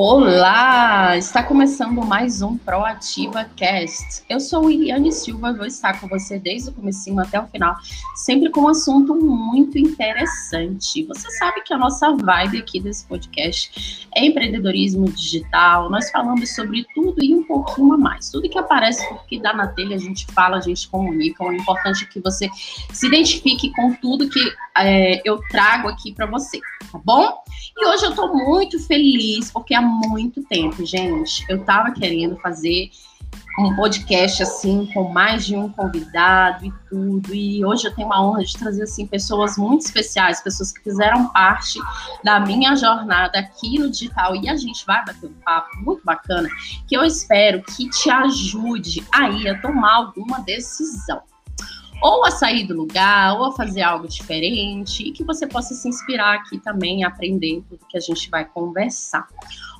Olá! Está começando mais um Proativa Cast. Eu sou Iliane Silva e vou estar com você desde o começo até o final, sempre com um assunto muito interessante. Você sabe que a nossa vibe aqui desse podcast é empreendedorismo digital. Nós falamos sobre tudo e um pouquinho a mais. Tudo que aparece, que dá na telha, a gente fala, a gente comunica. O importante é que você se identifique com tudo que é, eu trago aqui para você, tá bom? E hoje eu estou muito feliz porque há muito tempo, gente, eu estava querendo fazer um podcast assim com mais de um convidado e tudo. E hoje eu tenho a honra de trazer assim pessoas muito especiais, pessoas que fizeram parte da minha jornada aqui no digital e a gente vai bater um papo muito bacana que eu espero que te ajude aí a tomar alguma decisão ou a sair do lugar, ou a fazer algo diferente, e que você possa se inspirar aqui também, aprender tudo que a gente vai conversar.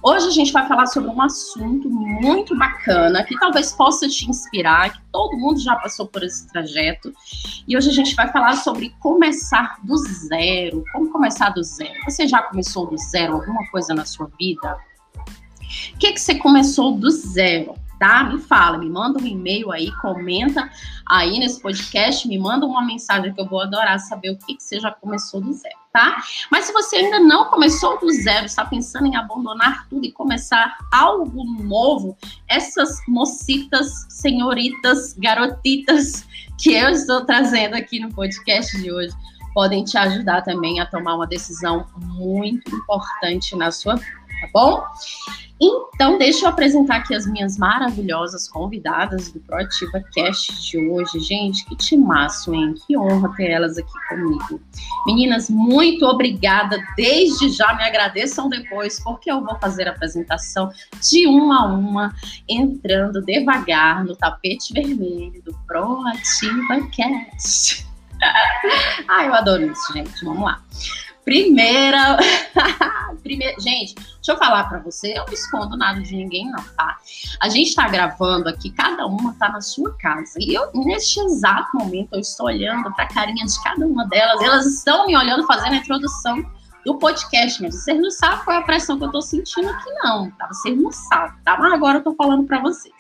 Hoje a gente vai falar sobre um assunto muito bacana, que talvez possa te inspirar, que todo mundo já passou por esse trajeto. E hoje a gente vai falar sobre começar do zero. Como começar do zero? Você já começou do zero alguma coisa na sua vida? O que, que você começou do zero? Tá? Me fala, me manda um e-mail aí, comenta aí nesse podcast, me manda uma mensagem que eu vou adorar saber o que, que você já começou do zero, tá? Mas se você ainda não começou do zero, está pensando em abandonar tudo e começar algo novo, essas mocitas, senhoritas, garotitas que eu estou trazendo aqui no podcast de hoje podem te ajudar também a tomar uma decisão muito importante na sua vida, tá bom? Então, deixa eu apresentar aqui as minhas maravilhosas convidadas do Proativa Cast de hoje. Gente, que timaço, hein? Que honra ter elas aqui comigo. Meninas, muito obrigada. Desde já me agradeçam depois, porque eu vou fazer a apresentação de uma a uma, entrando devagar no tapete vermelho do Proativa Cast. Ai, eu adoro isso, gente. Vamos lá. Primeira. Primeira... Gente, deixa eu falar para você, eu não escondo nada de ninguém, não, tá? A gente tá gravando aqui, cada uma tá na sua casa. E eu, neste exato momento, eu estou olhando pra carinha de cada uma delas. Elas estão me olhando fazendo a introdução do podcast, mas vocês não sabem qual é a pressão que eu tô sentindo aqui, não, tá? Vocês não sabem, tá? Mas agora eu tô falando para vocês.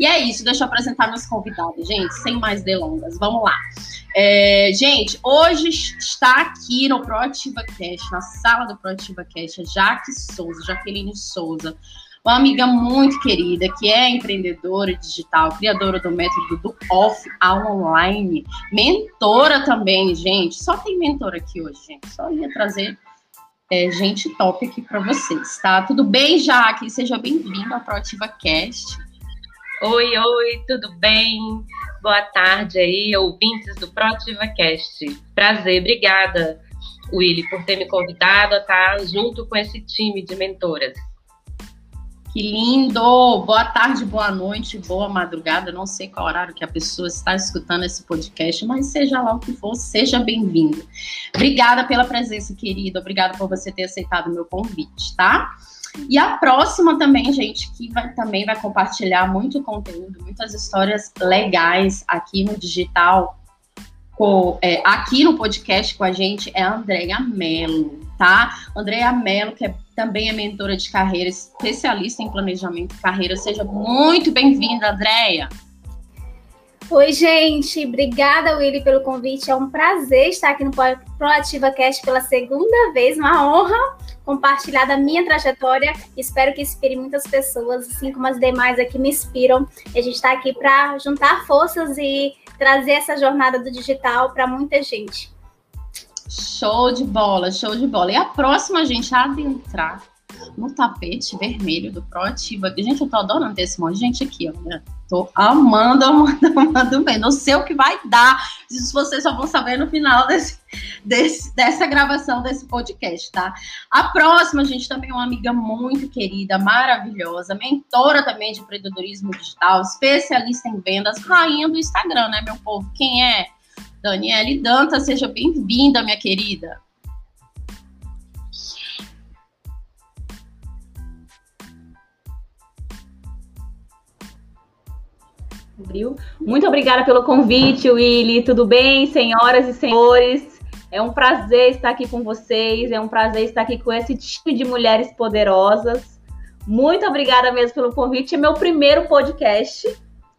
E é isso, deixa eu apresentar meus convidados, gente, sem mais delongas. Vamos lá. É, gente, hoje está aqui no Proativa Cast, na sala do Proativa Cast, a Jaque Souza, Jaqueline Souza, uma amiga muito querida, que é empreendedora digital, criadora do método do off ao online, mentora também, gente. Só tem mentora aqui hoje, gente. Só ia trazer é, gente top aqui para vocês, tá? Tudo bem, Jaque? Seja bem-vinda ao Proativa Cast. Oi, oi, tudo bem? Boa tarde aí, ouvintes do Proativa Cast. Prazer, obrigada, Willy, por ter me convidado a estar junto com esse time de mentoras. Que lindo! Boa tarde, boa noite, boa madrugada. Não sei qual horário que a pessoa está escutando esse podcast, mas seja lá o que for, seja bem-vindo. Obrigada pela presença, querida. Obrigada por você ter aceitado o meu convite, tá? E a próxima também, gente, que vai, também vai compartilhar muito conteúdo, muitas histórias legais aqui no digital, com, é, aqui no podcast com a gente, é a Andrea Mello, tá? Andrea Mello, que é, também é mentora de carreira, especialista em planejamento de carreira. Seja muito bem-vinda, Andrea. Oi, gente. Obrigada, Willy, pelo convite. É um prazer estar aqui no Proativa Cast pela segunda vez. Uma honra compartilhar da minha trajetória. Espero que inspire muitas pessoas, assim como as demais aqui me inspiram. E a gente está aqui para juntar forças e trazer essa jornada do digital para muita gente. Show de bola, show de bola. E a próxima, gente, a adentrar no tapete vermelho do Proativa. Gente, eu tô adorando ter esse monte de gente aqui. Né? Tô amando, amando, amando bem. Não sei o que vai dar. Isso vocês só vão saber no final desse, desse, dessa gravação desse podcast, tá? A próxima, gente, também é uma amiga muito querida, maravilhosa, mentora também de empreendedorismo digital, especialista em vendas, rainha do Instagram, né, meu povo? Quem é? Daniele Danta, seja bem-vinda, minha querida. Muito obrigada pelo convite, Willy. Tudo bem, senhoras e senhores? É um prazer estar aqui com vocês, é um prazer estar aqui com esse time de mulheres poderosas. Muito obrigada mesmo pelo convite. É meu primeiro podcast,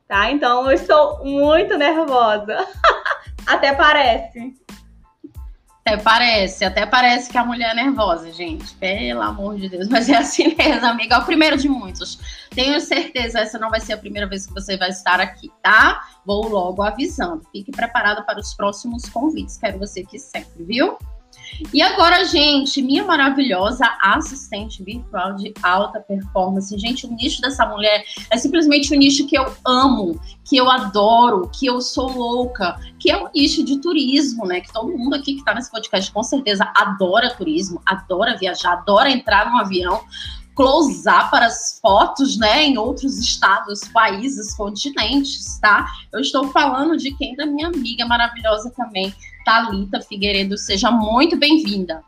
tá? Então eu estou muito nervosa. Até parece. Até parece, até parece que a mulher é nervosa, gente. Pelo amor de Deus. Mas é assim mesmo, amiga. É o primeiro de muitos. Tenho certeza, essa não vai ser a primeira vez que você vai estar aqui, tá? Vou logo avisando. Fique preparado para os próximos convites. Quero você aqui sempre, viu? E agora, gente, minha maravilhosa assistente virtual de alta performance. Gente, o nicho dessa mulher é simplesmente um nicho que eu amo, que eu adoro, que eu sou louca, que é o nicho de turismo, né? Que todo mundo aqui que tá nesse podcast com certeza adora turismo, adora viajar, adora entrar num avião closar para as fotos, né, em outros estados, países, continentes, tá? Eu estou falando de quem da minha amiga maravilhosa também, Talita Figueiredo. Seja muito bem-vinda.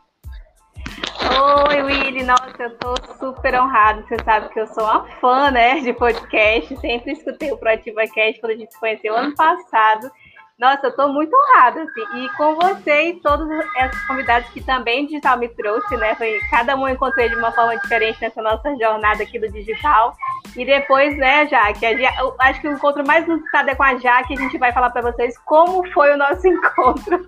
Oi, Willy. Nossa, eu tô super honrada. Você sabe que eu sou uma fã, né, de podcast. Sempre escutei o Proativa Cast quando a gente se conheceu ano passado. Nossa, eu estou muito honrada, assim. E com você e todos esses convidados que também digital me trouxe, né? Foi, cada um encontrei de uma forma diferente nessa nossa jornada aqui do digital. E depois, né, Jaque, eu acho que o encontro mais inusitado é com a Jaque, a gente vai falar para vocês como foi o nosso encontro.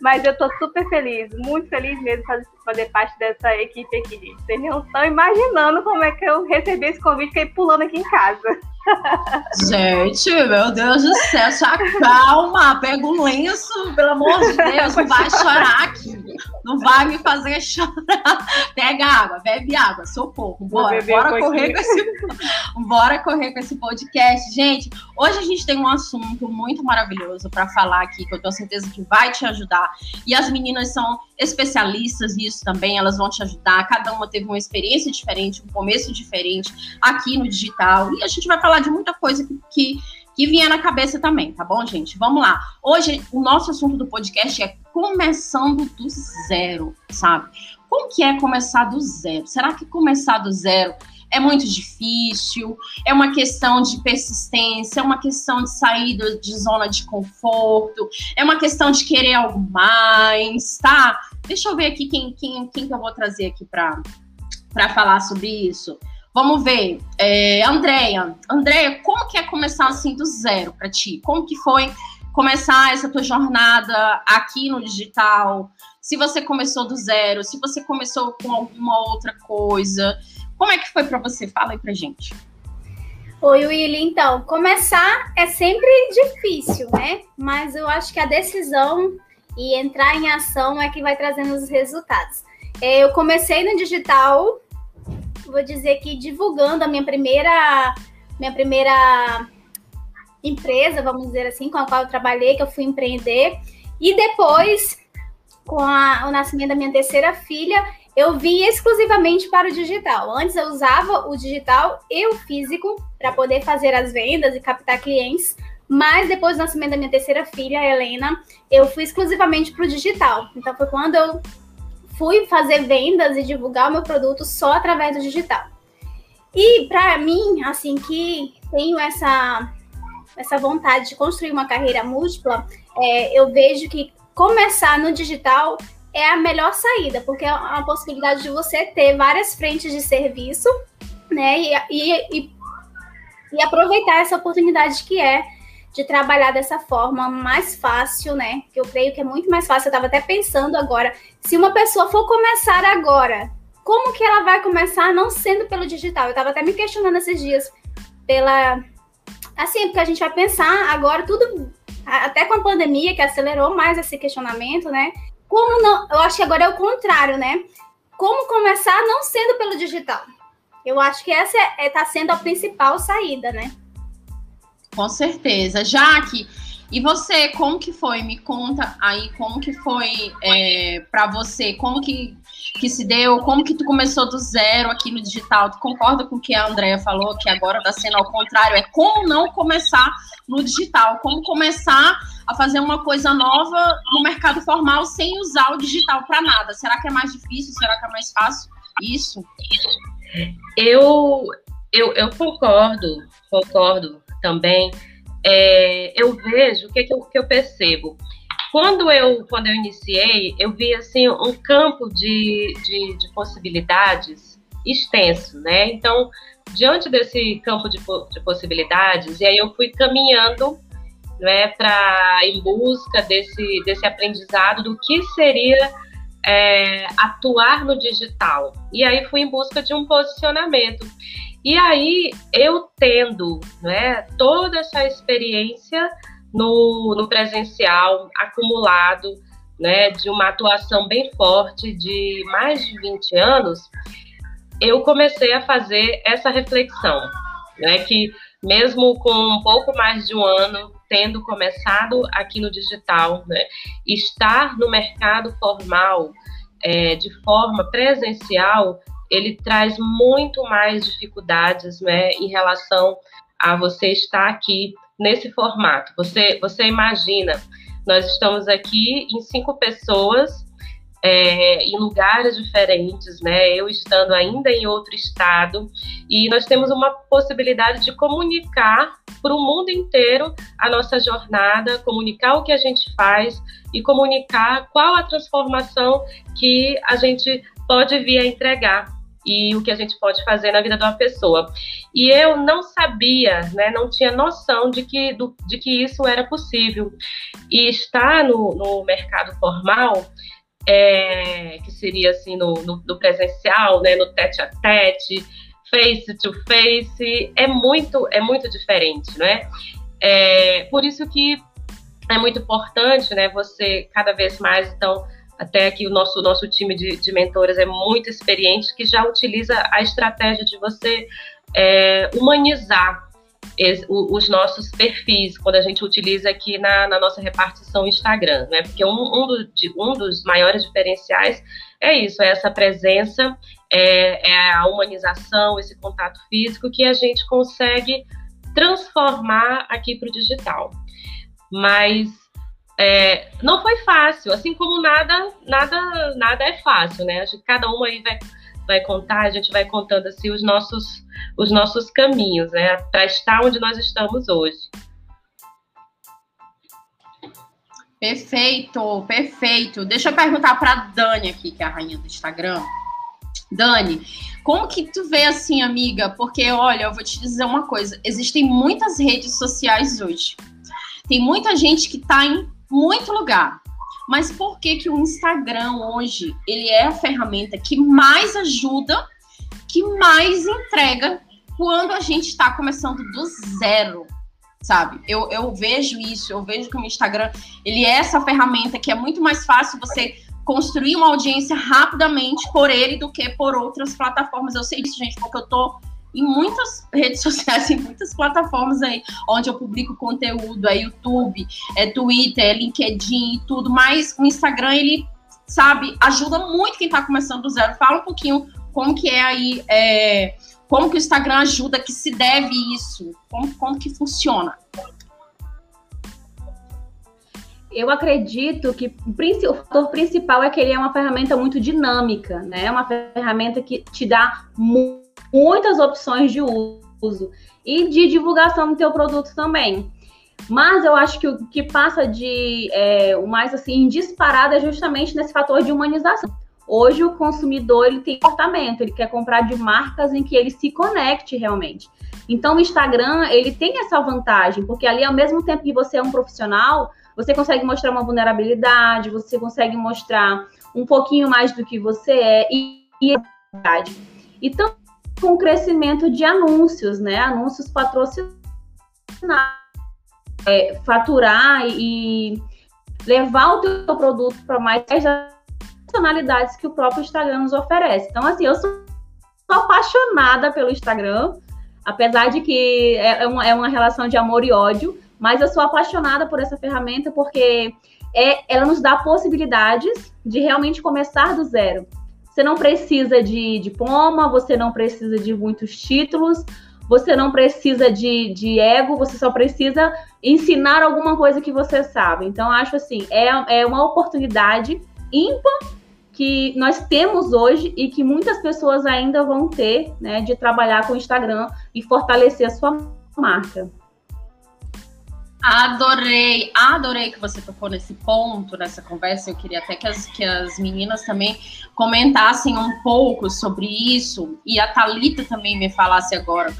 Mas eu estou super feliz, muito feliz mesmo de fazer parte dessa equipe aqui, gente. Vocês não estão imaginando como é que eu recebi esse convite e fiquei pulando aqui em casa. Gente, meu Deus do céu, se acalma, pega um lenço, pelo amor de Deus, não vai chorar aqui, não vai me fazer chorar. Pega água, bebe água, socorro, bora, bora correr com esse, bora correr com esse podcast. Gente, hoje a gente tem um assunto muito maravilhoso para falar aqui, que eu tenho certeza que vai te ajudar, e as meninas são especialistas nisso também, elas vão te ajudar, cada uma teve uma experiência diferente, um começo diferente aqui no digital, e a gente vai falar falar de muita coisa que, que, que vinha na cabeça também, tá bom, gente? Vamos lá. Hoje, o nosso assunto do podcast é começando do zero, sabe? Como que é começar do zero? Será que começar do zero é muito difícil, é uma questão de persistência, é uma questão de sair de zona de conforto, é uma questão de querer algo mais, tá? Deixa eu ver aqui quem, quem, quem que eu vou trazer aqui para falar sobre isso. Vamos ver. É, Andréia. Andréia, como que é começar assim do zero para ti? Como que foi começar essa tua jornada aqui no digital? Se você começou do zero, se você começou com alguma outra coisa, como é que foi para você? Fala aí pra gente. Oi, Willy. Então, começar é sempre difícil, né? Mas eu acho que a decisão e entrar em ação é que vai trazendo os resultados. É, eu comecei no digital vou dizer que divulgando a minha primeira minha primeira empresa, vamos dizer assim, com a qual eu trabalhei, que eu fui empreender. E depois, com a, o nascimento da minha terceira filha, eu vim exclusivamente para o digital. Antes eu usava o digital e o físico para poder fazer as vendas e captar clientes. Mas depois do nascimento da minha terceira filha, a Helena, eu fui exclusivamente para o digital. Então foi quando eu fui fazer vendas e divulgar o meu produto só através do digital. E para mim, assim, que tenho essa, essa vontade de construir uma carreira múltipla, é, eu vejo que começar no digital é a melhor saída, porque é uma possibilidade de você ter várias frentes de serviço, né? E, e, e, e aproveitar essa oportunidade que é de trabalhar dessa forma mais fácil, né? Que eu creio que é muito mais fácil. Eu estava até pensando agora, se uma pessoa for começar agora, como que ela vai começar não sendo pelo digital? Eu estava até me questionando esses dias pela assim, porque a gente vai pensar agora tudo até com a pandemia que acelerou mais esse questionamento, né? Como não? Eu acho que agora é o contrário, né? Como começar não sendo pelo digital? Eu acho que essa está é, é, sendo a principal saída, né? Com certeza. Jaque, e você, como que foi? Me conta aí como que foi é, para você, como que, que se deu, como que tu começou do zero aqui no digital? Tu concorda com o que a Andrea falou, que agora está sendo ao contrário? É como não começar no digital, como começar a fazer uma coisa nova no mercado formal sem usar o digital para nada. Será que é mais difícil? Será que é mais fácil? Isso? Eu, eu, eu concordo, concordo também, é, eu vejo o que, que, eu, que eu percebo. Quando eu, quando eu iniciei, eu vi assim um campo de, de, de possibilidades extenso, né? Então, diante desse campo de, de possibilidades, e aí eu fui caminhando né, para em busca desse, desse aprendizado do que seria é, atuar no digital. E aí fui em busca de um posicionamento. E aí eu tendo né, toda essa experiência no, no presencial acumulado, né, de uma atuação bem forte de mais de 20 anos, eu comecei a fazer essa reflexão, né, que mesmo com um pouco mais de um ano tendo começado aqui no digital, né, estar no mercado formal é, de forma presencial, ele traz muito mais dificuldades né, em relação a você estar aqui nesse formato. Você, você imagina, nós estamos aqui em cinco pessoas é, em lugares diferentes, né? Eu estando ainda em outro estado e nós temos uma possibilidade de comunicar para o mundo inteiro a nossa jornada, comunicar o que a gente faz e comunicar qual a transformação que a gente pode vir a entregar e o que a gente pode fazer na vida de uma pessoa. E eu não sabia, né, não tinha noção de que, do, de que isso era possível. E estar no, no mercado formal é, que seria assim no, no, no, presencial, né, no tete a tete, face to face, é muito, é muito diferente, né? É, por isso que é muito importante, né, você cada vez mais, então, até aqui o nosso, nosso time de, de mentores é muito experiente, que já utiliza a estratégia de você é, humanizar os nossos perfis, quando a gente utiliza aqui na, na nossa repartição Instagram, né? Porque um, um, do, de, um, dos maiores diferenciais é isso, é essa presença, é, é a humanização, esse contato físico que a gente consegue transformar aqui para o digital. Mas é, não foi fácil, assim como nada, nada, nada é fácil, né? Acho que cada um aí vai vai contar, a gente vai contando assim os nossos, os nossos caminhos, né, para estar onde nós estamos hoje. Perfeito, perfeito. Deixa eu perguntar para Dani aqui, que é a rainha do Instagram. Dani, como que tu vê assim, amiga? Porque olha, eu vou te dizer uma coisa, existem muitas redes sociais hoje. Tem muita gente que está em muito lugar. Mas por que que o Instagram hoje, ele é a ferramenta que mais ajuda, que mais entrega quando a gente está começando do zero, sabe? Eu, eu vejo isso, eu vejo que o Instagram, ele é essa ferramenta que é muito mais fácil você construir uma audiência rapidamente por ele do que por outras plataformas. Eu sei disso, gente, porque eu tô em muitas redes sociais, em muitas plataformas aí, onde eu publico conteúdo, é YouTube, é Twitter, é LinkedIn e tudo, mas o Instagram, ele, sabe, ajuda muito quem está começando do zero. Fala um pouquinho como que é aí, é, como que o Instagram ajuda, que se deve isso, como, como que funciona. Eu acredito que o fator principal é que ele é uma ferramenta muito dinâmica, né? É uma ferramenta que te dá muito muitas opções de uso e de divulgação do teu produto também. Mas eu acho que o que passa de é, o mais assim disparado é justamente nesse fator de humanização. Hoje o consumidor ele tem comportamento, ele quer comprar de marcas em que ele se conecte realmente. Então o Instagram ele tem essa vantagem, porque ali ao mesmo tempo que você é um profissional, você consegue mostrar uma vulnerabilidade, você consegue mostrar um pouquinho mais do que você é e, e então com o crescimento de anúncios, né? Anúncios patrocinados. É, faturar e levar o teu produto para mais funcionalidades que o próprio Instagram nos oferece. Então, assim, eu sou apaixonada pelo Instagram, apesar de que é, é uma, é uma relação de amor e ódio, mas eu sou apaixonada por essa ferramenta porque é, ela nos dá possibilidades de realmente começar do zero. Você não precisa de diploma, você não precisa de muitos títulos, você não precisa de, de ego, você só precisa ensinar alguma coisa que você sabe. Então, acho assim, é, é uma oportunidade ímpar que nós temos hoje e que muitas pessoas ainda vão ter, né, de trabalhar com o Instagram e fortalecer a sua marca. Adorei, adorei que você tocou nesse ponto, nessa conversa. Eu queria até que as, que as meninas também comentassem um pouco sobre isso e a Talita também me falasse agora.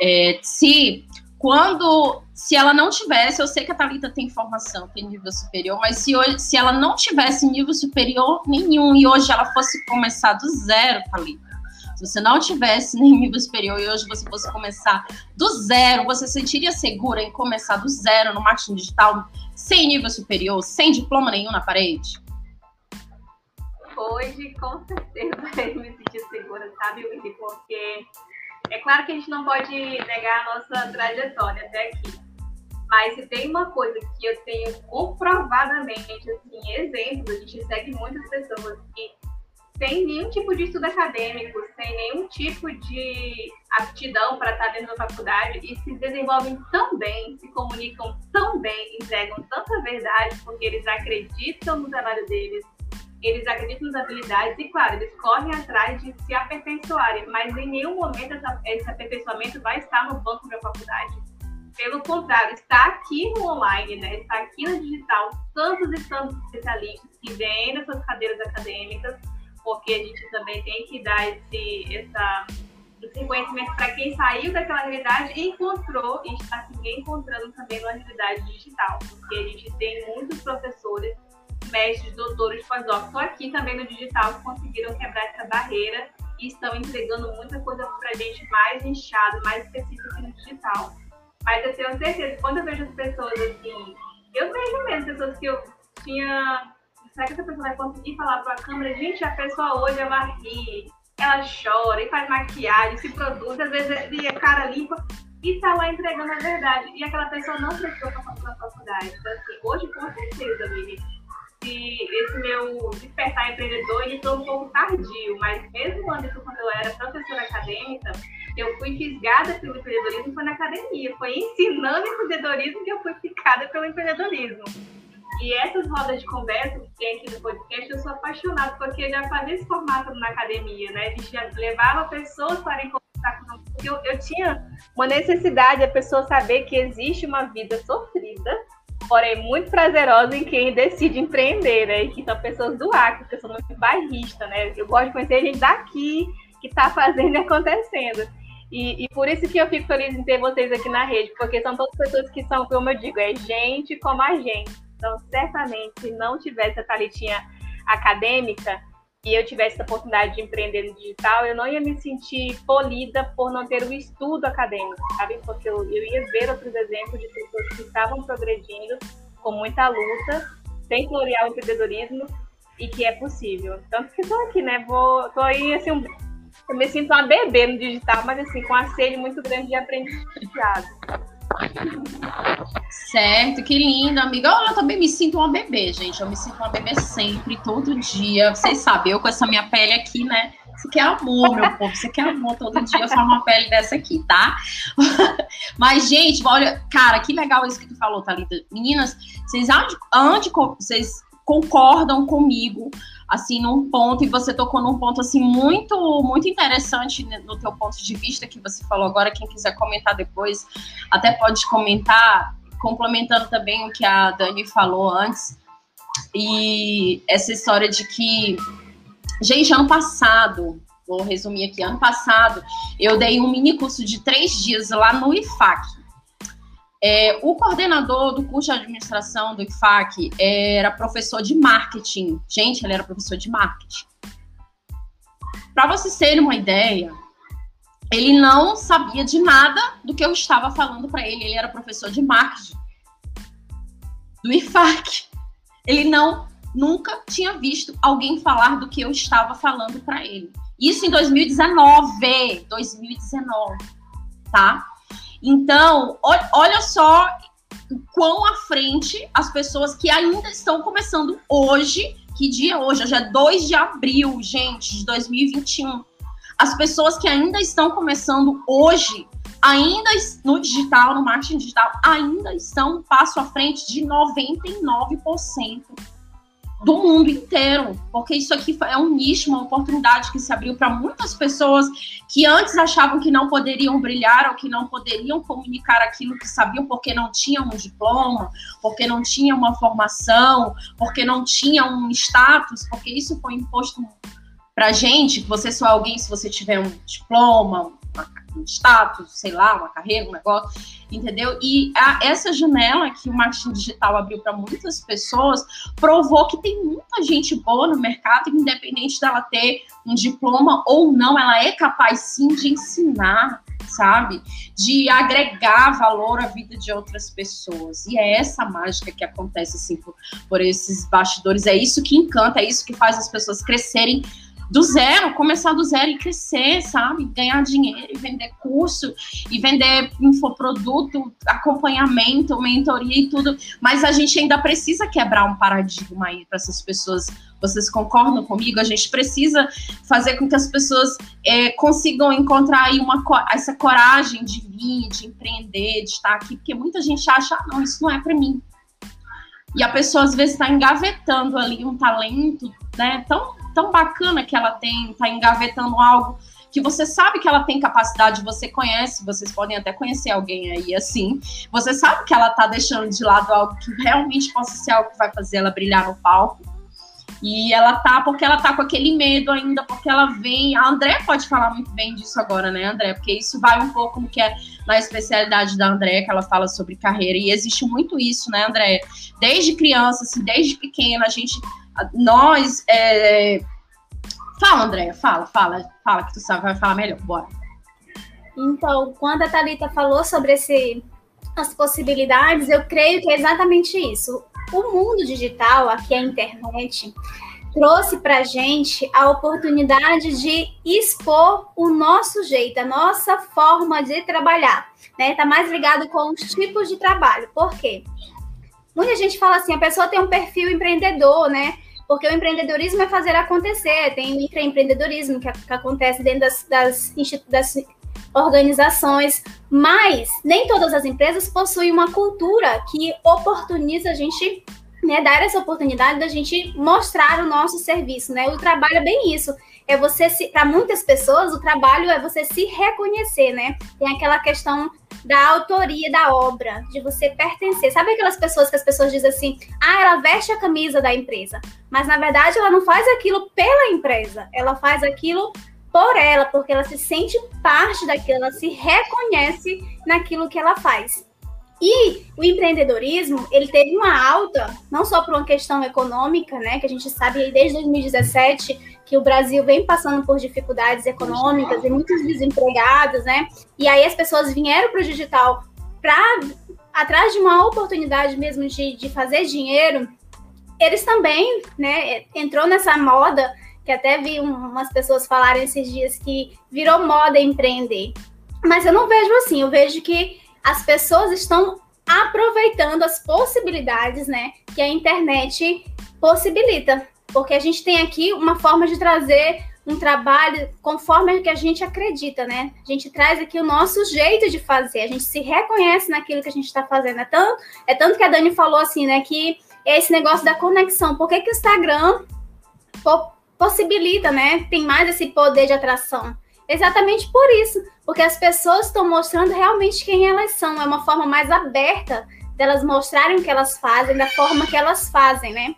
É, se quando, se ela não tivesse, eu sei que a Talita tem formação, tem nível superior, mas se, hoje, se ela não tivesse nível superior nenhum e hoje ela fosse começar do zero, Talita se você não tivesse nem nível superior e hoje você fosse começar do zero, você sentiria segura em começar do zero no marketing digital, sem nível superior, sem diploma nenhum na parede? Hoje, com certeza, eu me senti segura, sabe, Willy? Porque é claro que a gente não pode negar a nossa trajetória até aqui. Mas se tem uma coisa que eu tenho comprovadamente, assim, exemplos, a gente segue muitas pessoas que sem nenhum tipo de estudo acadêmico, sem nenhum tipo de aptidão para estar dentro da faculdade e se desenvolvem tão bem, se comunicam tão bem, entregam tanta verdade, porque eles acreditam no trabalho deles, eles acreditam nas habilidades e, claro, eles correm atrás de se aperfeiçoarem, mas em nenhum momento essa, esse aperfeiçoamento vai estar no banco da faculdade. Pelo contrário, está aqui no online, né? está aqui no digital, tantos e tantos especialistas que vêm dessas cadeiras acadêmicas porque a gente também tem que dar esse, essa, esse reconhecimento para quem saiu daquela realidade e encontrou, e está se encontrando também na realidade digital, porque a gente tem muitos professores, mestres, doutores, pós-doc, aqui também no digital que conseguiram quebrar essa barreira e estão entregando muita coisa para a gente mais inchado, mais específico no digital. Mas eu tenho certeza, quando eu vejo as pessoas assim, eu vejo mesmo pessoas que eu tinha Será que essa pessoa vai conseguir falar para a câmera? Gente, a pessoa hoje ela ri, ela chora e faz maquiagem, se produz, às vezes é cara limpa e está lá entregando a verdade. E aquela pessoa não precisou passar pela faculdade. Então, assim, hoje, com certeza, Miri, se esse meu despertar empreendedor, ele foi um pouco tardio, mas mesmo antes, quando eu era professora acadêmica, eu fui fisgada pelo empreendedorismo foi na academia. Foi ensinando empreendedorismo que eu fui ficada pelo empreendedorismo. E essas rodas de conversa que tem aqui no podcast, eu sou apaixonada, porque eu já fazia esse formato na academia, né? A gente já levava pessoas para conversar conosco, porque eu, eu tinha uma necessidade a pessoa saber que existe uma vida sofrida, porém muito prazerosa em quem decide empreender, né? E que são pessoas do Acre, porque eu sou muito bairrista, né? Eu gosto de conhecer gente daqui que está fazendo e acontecendo. E, e, por isso que eu fico feliz em ter vocês aqui na rede, porque são todas pessoas que são, como eu digo, é gente como a gente então, certamente, se não tivesse a Thalitinha acadêmica e eu tivesse essa oportunidade de empreender no digital, eu não ia me sentir polida por não ter o estudo acadêmico, sabe? Porque eu, eu ia ver outros exemplos de pessoas que estavam progredindo com muita luta, sem florear o empreendedorismo e que é possível. Tanto que estou aqui, né? Vou, aí, assim, um, eu me sinto uma bebê no digital, mas assim, com a sede muito grande de aprendizado. Certo, que lindo, amiga. Eu também me sinto uma bebê, gente. Eu me sinto uma bebê sempre, todo dia. Vocês sabem, eu com essa minha pele aqui, né? Você quer amor, meu povo. Você quer amor todo dia. Eu uma pele dessa aqui, tá? Mas, gente, olha, cara, que legal isso que tu falou, Thalita. Meninas, vocês, onde, vocês concordam comigo assim num ponto e você tocou num ponto assim muito muito interessante no teu ponto de vista que você falou agora. Quem quiser comentar depois até pode comentar complementando também o que a Dani falou antes. E essa história de que gente ano passado vou resumir aqui ano passado eu dei um mini curso de três dias lá no IFAC é, o coordenador do curso de administração do IFAC era professor de marketing. Gente, ele era professor de marketing. Para vocês terem uma ideia, ele não sabia de nada do que eu estava falando para ele. Ele era professor de marketing do IFAC. Ele não nunca tinha visto alguém falar do que eu estava falando para ele. Isso em 2019, 2019, tá? Então, olha só quão à frente as pessoas que ainda estão começando hoje, que dia é hoje? Hoje é 2 de abril, gente, de 2021. As pessoas que ainda estão começando hoje, ainda no digital, no marketing digital, ainda estão um passo à frente de 99%. Do mundo inteiro, porque isso aqui é um nicho, uma oportunidade que se abriu para muitas pessoas que antes achavam que não poderiam brilhar ou que não poderiam comunicar aquilo que sabiam porque não tinham um diploma, porque não tinham uma formação, porque não tinham um status, porque isso foi imposto para gente, que você só é alguém se você tiver um diploma, um status, sei lá, uma carreira, um negócio, entendeu? E a, essa janela que o marketing digital abriu para muitas pessoas provou que tem muita gente boa no mercado, independente dela ter um diploma ou não, ela é capaz sim de ensinar, sabe? De agregar valor à vida de outras pessoas. E é essa mágica que acontece assim por, por esses bastidores, é isso que encanta, é isso que faz as pessoas crescerem do zero, começar do zero e crescer, sabe? Ganhar dinheiro e vender curso e vender infoproduto, acompanhamento, mentoria e tudo. Mas a gente ainda precisa quebrar um paradigma aí para essas pessoas. Vocês concordam comigo? A gente precisa fazer com que as pessoas é, consigam encontrar aí uma, essa coragem de vir, de empreender, de estar aqui, porque muita gente acha, ah, não, isso não é para mim. E a pessoa às vezes está engavetando ali um talento, né? Tão tão bacana que ela tem, tá engavetando algo que você sabe que ela tem capacidade, você conhece, vocês podem até conhecer alguém aí assim, você sabe que ela tá deixando de lado algo que realmente possa ser algo que vai fazer ela brilhar no palco. E ela tá, porque ela tá com aquele medo ainda, porque ela vem. A André pode falar muito bem disso agora, né, André? Porque isso vai um pouco no que é na especialidade da André, que ela fala sobre carreira. E existe muito isso, né, André? Desde criança, assim, desde pequena, a gente nós. É... Fala, Andréia, fala, fala, fala, que tu sabe, vai falar melhor, bora. Então, quando a Thalita falou sobre esse, as possibilidades, eu creio que é exatamente isso. O mundo digital, aqui a internet, trouxe para gente a oportunidade de expor o nosso jeito, a nossa forma de trabalhar. Né? Tá mais ligado com os tipos de trabalho. Por quê? Muita gente fala assim, a pessoa tem um perfil empreendedor, né? Porque o empreendedorismo é fazer acontecer, tem o empreendedorismo que, que acontece dentro das, das, das organizações, mas nem todas as empresas possuem uma cultura que oportuniza a gente né, dar essa oportunidade da gente mostrar o nosso serviço, né? O trabalho é bem isso. É você se, para muitas pessoas, o trabalho é você se reconhecer, né? Tem aquela questão da autoria da obra, de você pertencer. Sabe aquelas pessoas que as pessoas dizem assim: "Ah, ela veste a camisa da empresa", mas na verdade ela não faz aquilo pela empresa, ela faz aquilo por ela, porque ela se sente parte daquilo, ela se reconhece naquilo que ela faz. E o empreendedorismo, ele teve uma alta, não só por uma questão econômica, né, que a gente sabe desde 2017 que o Brasil vem passando por dificuldades econômicas e muitos desempregados, né? E aí as pessoas vieram para o digital para atrás de uma oportunidade mesmo de, de fazer dinheiro. Eles também, né, entrou nessa moda que até vi umas pessoas falarem esses dias que virou moda empreender. Mas eu não vejo assim, eu vejo que as pessoas estão aproveitando as possibilidades, né, que a internet possibilita. Porque a gente tem aqui uma forma de trazer um trabalho conforme que a gente acredita, né? A gente traz aqui o nosso jeito de fazer, a gente se reconhece naquilo que a gente está fazendo. É tanto, é tanto que a Dani falou assim, né? Que é esse negócio da conexão. Por que, que o Instagram possibilita, né? Tem mais esse poder de atração. Exatamente por isso, porque as pessoas estão mostrando realmente quem elas são. É uma forma mais aberta delas mostrarem o que elas fazem, da forma que elas fazem, né?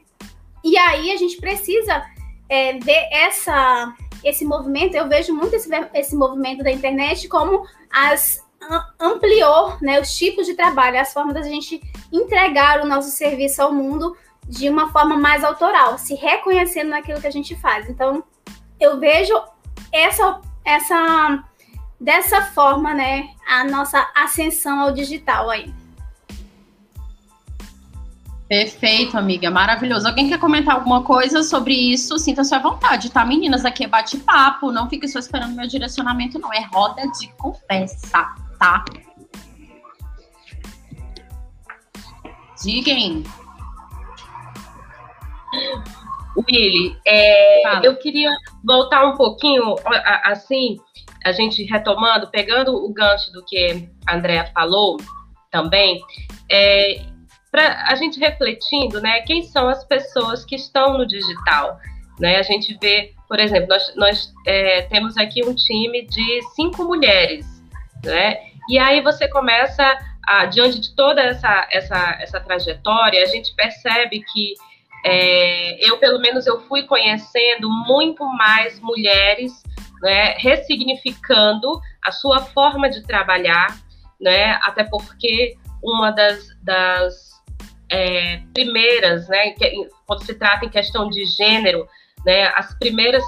E aí a gente precisa é, ver essa, esse movimento. Eu vejo muito esse, esse movimento da internet como as ampliou né, os tipos de trabalho, as formas da gente entregar o nosso serviço ao mundo de uma forma mais autoral, se reconhecendo naquilo que a gente faz. Então, eu vejo essa essa dessa forma, né, a nossa ascensão ao digital aí. Perfeito, amiga, maravilhoso. Alguém quer comentar alguma coisa sobre isso? Sinta-se à vontade, tá, meninas? Aqui é bate-papo, não fique só esperando meu direcionamento, não. É roda de conversa, tá? Digam. Willy, é, eu queria voltar um pouquinho, assim, a gente retomando, pegando o gancho do que a Andrea falou também, é, para a gente refletindo, né, quem são as pessoas que estão no digital. Né? A gente vê, por exemplo, nós, nós é, temos aqui um time de cinco mulheres, né? E aí você começa, a, diante de toda essa, essa, essa trajetória, a gente percebe que é, eu, pelo menos, eu fui conhecendo muito mais mulheres, né, ressignificando a sua forma de trabalhar, né, até porque uma das, das é, primeiras, né, quando se trata em questão de gênero, né, as primeiras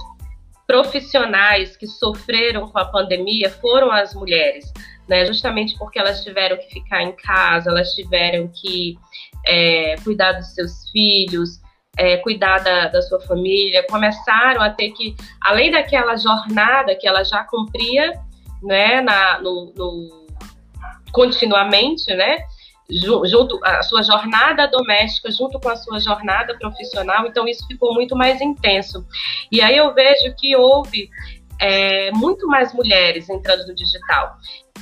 profissionais que sofreram com a pandemia foram as mulheres, né, justamente porque elas tiveram que ficar em casa, elas tiveram que é, cuidar dos seus filhos, é, cuidar da, da, sua família, começaram a ter que, além daquela jornada que ela já cumpria, né, na, no, no continuamente, né, junto a sua jornada doméstica junto com a sua jornada profissional, então isso ficou muito mais intenso. E aí eu vejo que houve é, muito mais mulheres entrando no digital.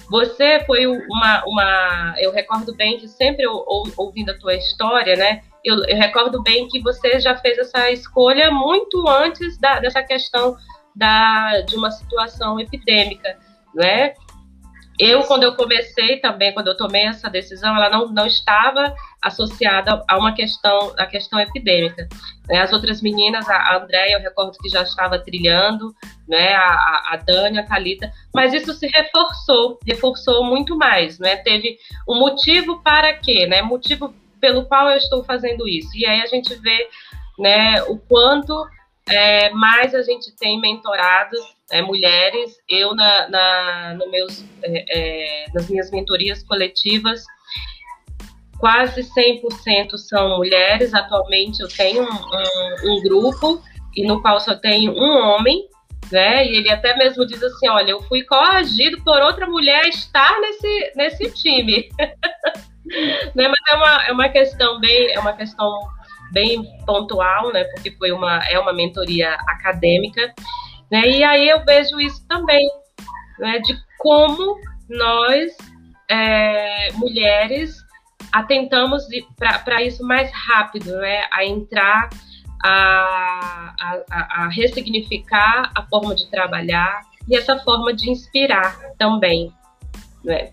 Você foi uma, uma eu recordo bem que sempre eu, ou, ouvindo a tua história, né? Eu, eu, recordo bem que você já fez essa escolha muito antes da, dessa questão da, de uma situação epidêmica, né? Eu, quando eu comecei também, quando eu tomei essa decisão, ela não, não estava associada a uma questão, a questão epidêmica. Né? As outras meninas, a Andréia, eu recordo que já estava trilhando, né? a, a Dani, a Thalita, mas isso se reforçou, reforçou muito mais. Né? Teve um motivo para quê? Né? Motivo pelo qual eu estou fazendo isso. E aí a gente vê né, o quanto é, mais a gente tem mentorado é, mulheres. Eu, na, na no meus, é, é nas minhas mentorias coletivas, quase 100% são mulheres. Atualmente eu tenho um, um, um, grupo e no qual só tenho um homem, né? E ele até mesmo diz assim, olha, eu fui coagido por outra mulher estar nesse, nesse time. né? Mas é uma, é uma questão bem, é uma questão bem pontual, né? Porque foi uma, é uma mentoria acadêmica, né? E aí eu vejo isso também, né? De como nós, é, mulheres, atentamos para isso mais rápido, né? A entrar, a, a, a ressignificar a forma de trabalhar e essa forma de inspirar também, né?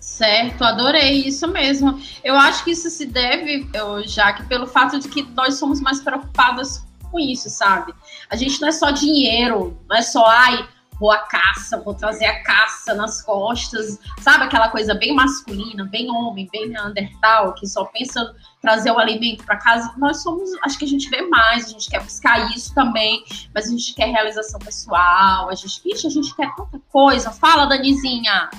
Certo, adorei isso mesmo. Eu acho que isso se deve, já que pelo fato de que nós somos mais preocupadas com isso, sabe? A gente não é só dinheiro, não é só, ai, vou à caça, vou trazer a caça nas costas, sabe? Aquela coisa bem masculina, bem homem, bem neandertal, que só pensa trazer o alimento para casa. Nós somos, acho que a gente vê mais, a gente quer buscar isso também, mas a gente quer realização pessoal, a gente, ixi, a gente quer tanta coisa. Fala, Danizinha!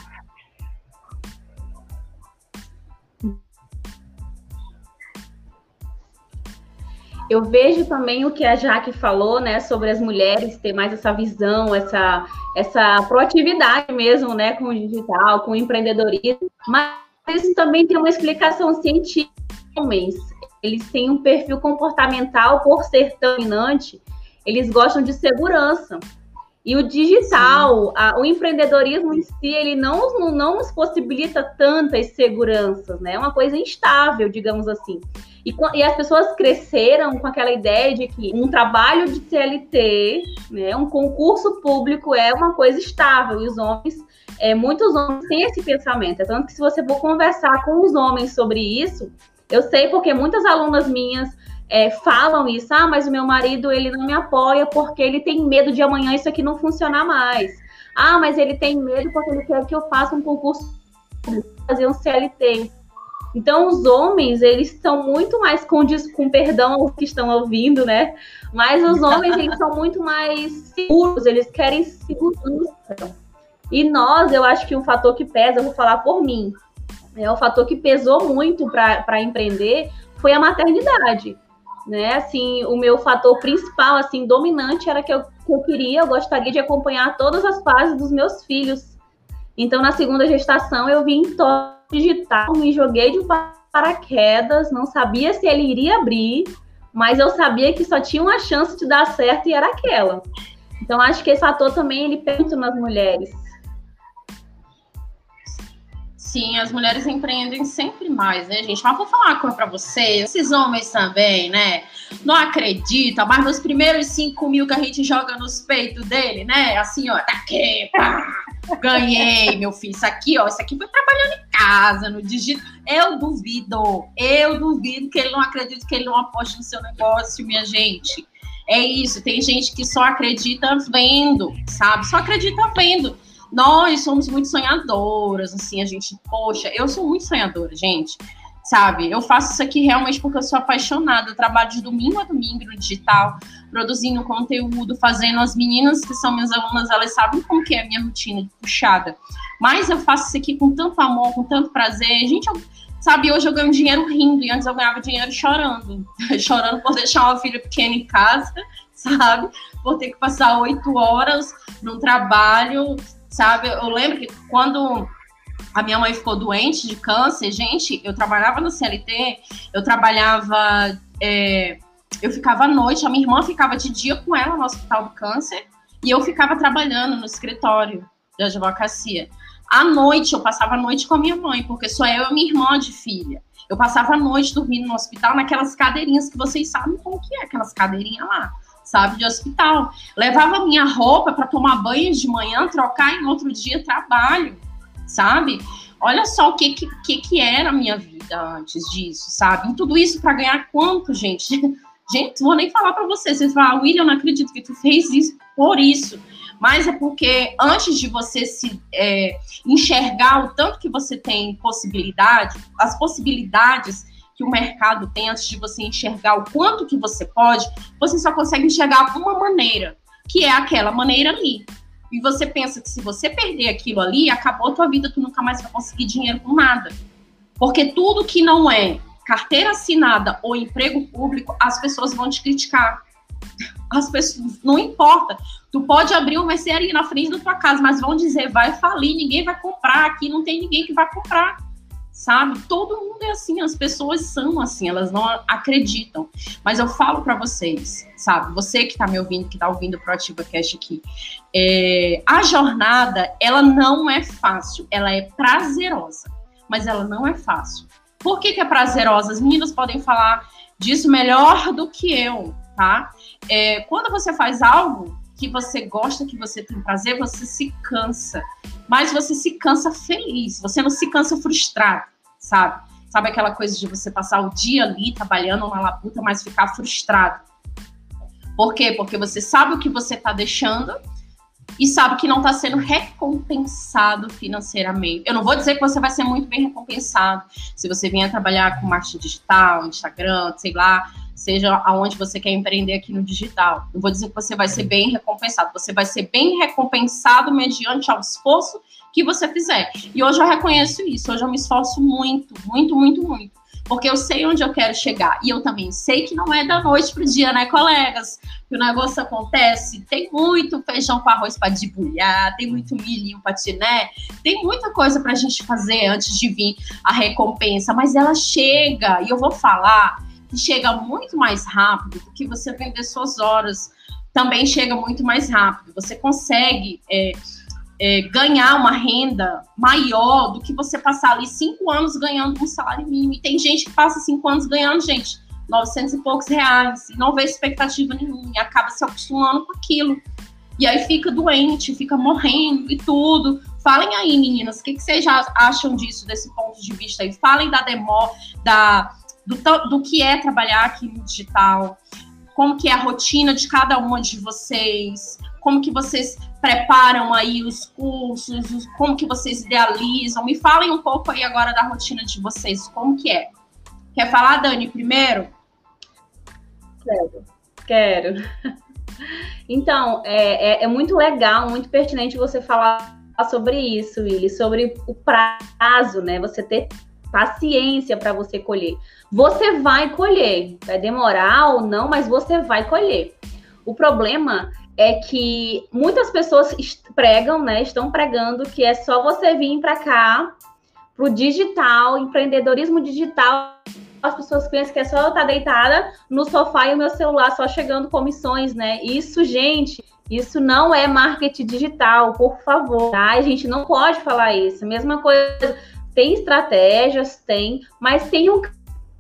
Eu vejo também o que a Jaque falou, né, sobre as mulheres ter mais essa visão, essa, essa proatividade mesmo, né, com o digital, com o empreendedorismo, mas isso também tem uma explicação científica. Homens, eles têm um perfil comportamental, por ser dominante, eles gostam de segurança. E o digital, a, o empreendedorismo em si, ele não, não, não nos possibilita tantas seguranças, né? É uma coisa instável, digamos assim. E, e, as pessoas cresceram com aquela ideia de que um trabalho de CLT, né, um concurso público é uma coisa estável. E os homens, é, muitos homens têm esse pensamento. É tanto que se você for conversar com os homens sobre isso, eu sei porque muitas alunas minhas é, falam isso. Ah, mas o meu marido ele não me apoia porque ele tem medo de amanhã isso aqui não funcionar mais. Ah, mas ele tem medo porque ele quer que eu faça um concurso fazer um CLT. Então, os homens, eles são muito mais, com, com perdão aos que estão ouvindo, né? Mas os homens, eles são muito mais seguros, eles querem segurança. E nós, eu acho que um fator que pesa, eu vou falar por mim, é o fator que pesou muito para empreender foi a maternidade. Né? Assim, o meu fator principal, assim, dominante era que eu, que eu queria, eu gostaria de acompanhar todas as fases dos meus filhos. Então, na segunda gestação, eu vim todo digital, me joguei de paraquedas, não sabia se ele iria abrir, mas eu sabia que só tinha uma chance de dar certo e era aquela. Então acho que esse fator também ele pensa nas mulheres. Sim, as mulheres empreendem sempre mais, né, gente? Mas vou falar uma coisa pra vocês, esses homens também, né? Não acreditam, mas nos primeiros 5 mil que a gente joga nos peitos dele, né? Assim, ó, tá aqui, pá, ganhei, meu filho. Isso aqui, ó, isso aqui foi trabalhando em casa, no digital. Eu duvido, eu duvido que ele não acredite que ele não aposte no seu negócio, minha gente. É isso, tem gente que só acredita vendo, sabe? Só acredita vendo nós somos muito sonhadoras, assim, a gente, poxa, eu sou muito sonhadora, gente, sabe? Eu faço isso aqui realmente porque eu sou apaixonada, eu trabalho de domingo a domingo no digital, produzindo conteúdo, fazendo as meninas que são minhas alunas, elas sabem como que é a minha rotina de puxada, mas eu faço isso aqui com tanto amor, com tanto prazer, gente, eu, sabe, hoje eu ganho dinheiro rindo, e antes eu ganhava dinheiro chorando, chorando por deixar uma filha pequena em casa, sabe? Por ter que passar oito horas num trabalho, sabe? Eu lembro que quando a minha mãe ficou doente de câncer, gente, eu trabalhava no CLT, eu trabalhava, é, eu ficava à noite, a minha irmã ficava de dia com ela no hospital do câncer e eu ficava trabalhando no escritório de advocacia. À noite, eu passava a noite com a minha mãe, porque sou eu e minha irmã de filha. Eu passava a noite dormindo no hospital naquelas cadeirinhas que vocês sabem como que é, aquelas cadeirinhas lá sabe, de hospital. Levava minha roupa para tomar banho de manhã, trocar em outro dia trabalho, sabe? Olha só o que que, que era a minha vida antes disso, sabe? E tudo isso para ganhar quanto, gente? Gente, vou nem falar para vocês. Vocês falam, ah, William, não acredito que tu fez isso por isso. Mas é porque antes de você se é, enxergar o tanto que você tem possibilidade, as possibilidades que o mercado tem antes de você enxergar o quanto que você pode, você só consegue enxergar uma maneira, que é aquela maneira ali. E você pensa que se você perder aquilo ali, acabou a tua vida, tu nunca mais vai conseguir dinheiro com nada. Porque tudo que não é carteira assinada ou emprego público, as pessoas vão te criticar. As pessoas, não importa. Tu pode abrir uma mercearia na frente da tua casa, mas vão dizer, vai falir, ninguém vai comprar, aqui não tem ninguém que vai comprar sabe? Todo mundo é assim, as pessoas são assim, elas não acreditam. Mas eu falo para vocês, sabe? Você que está me ouvindo, que está ouvindo o Proativa Cash aqui, é, a jornada, ela não é fácil, ela é prazerosa, mas ela não é fácil. Por que, que é prazerosa? As meninas podem falar disso melhor do que eu, tá? É, quando você faz algo que você gosta, que você tem prazer, você se cansa. Mas você se cansa feliz, você não se cansa frustrado, sabe? Sabe aquela coisa de você passar o dia ali trabalhando uma labuta, mas ficar frustrado. Por quê? Porque você sabe o que você está deixando e sabe que não está sendo recompensado financeiramente. Eu não vou dizer que você vai ser muito bem recompensado se você vier trabalhar com marketing digital, Instagram, sei lá, seja aonde você quer empreender aqui no digital. Não vou dizer que você vai ser bem recompensado, você vai ser bem recompensado mediante ao esforço que você fizer. E hoje eu reconheço isso, hoje eu me esforço muito, muito, muito, muito. Porque eu sei onde eu quero chegar. E eu também sei que não é da noite para o dia, né, colegas? Que o negócio acontece. Tem muito feijão com arroz para debulhar, tem muito milhinho para né? Tem muita coisa para a gente fazer antes de vir a recompensa. Mas ela chega, e eu vou falar chega muito mais rápido do que você vender suas horas. Também chega muito mais rápido. Você consegue é, é, ganhar uma renda maior do que você passar ali cinco anos ganhando um salário mínimo. E tem gente que passa cinco anos ganhando, gente, 900 e poucos reais e não vê expectativa nenhuma e acaba se acostumando com aquilo. E aí fica doente, fica morrendo e tudo. Falem aí, meninas, o que, que vocês acham disso, desse ponto de vista aí? Falem da demo, da do, do que é trabalhar aqui no digital, como que é a rotina de cada uma de vocês, como que vocês preparam aí os cursos, como que vocês idealizam. Me falem um pouco aí agora da rotina de vocês, como que é. Quer falar, Dani, primeiro? Quero. Quero. Então, é, é, é muito legal, muito pertinente você falar sobre isso, Willy, sobre o prazo, né? Você ter paciência para você colher. Você vai colher, vai demorar ou não, mas você vai colher. O problema é que muitas pessoas pregam, né? Estão pregando que é só você vir para cá, pro digital, empreendedorismo digital. As pessoas pensam que é só eu estar deitada no sofá e o meu celular só chegando comissões, né? Isso, gente, isso não é marketing digital, por favor, tá? A gente não pode falar isso. Mesma coisa Tem estratégias, tem, mas tem um.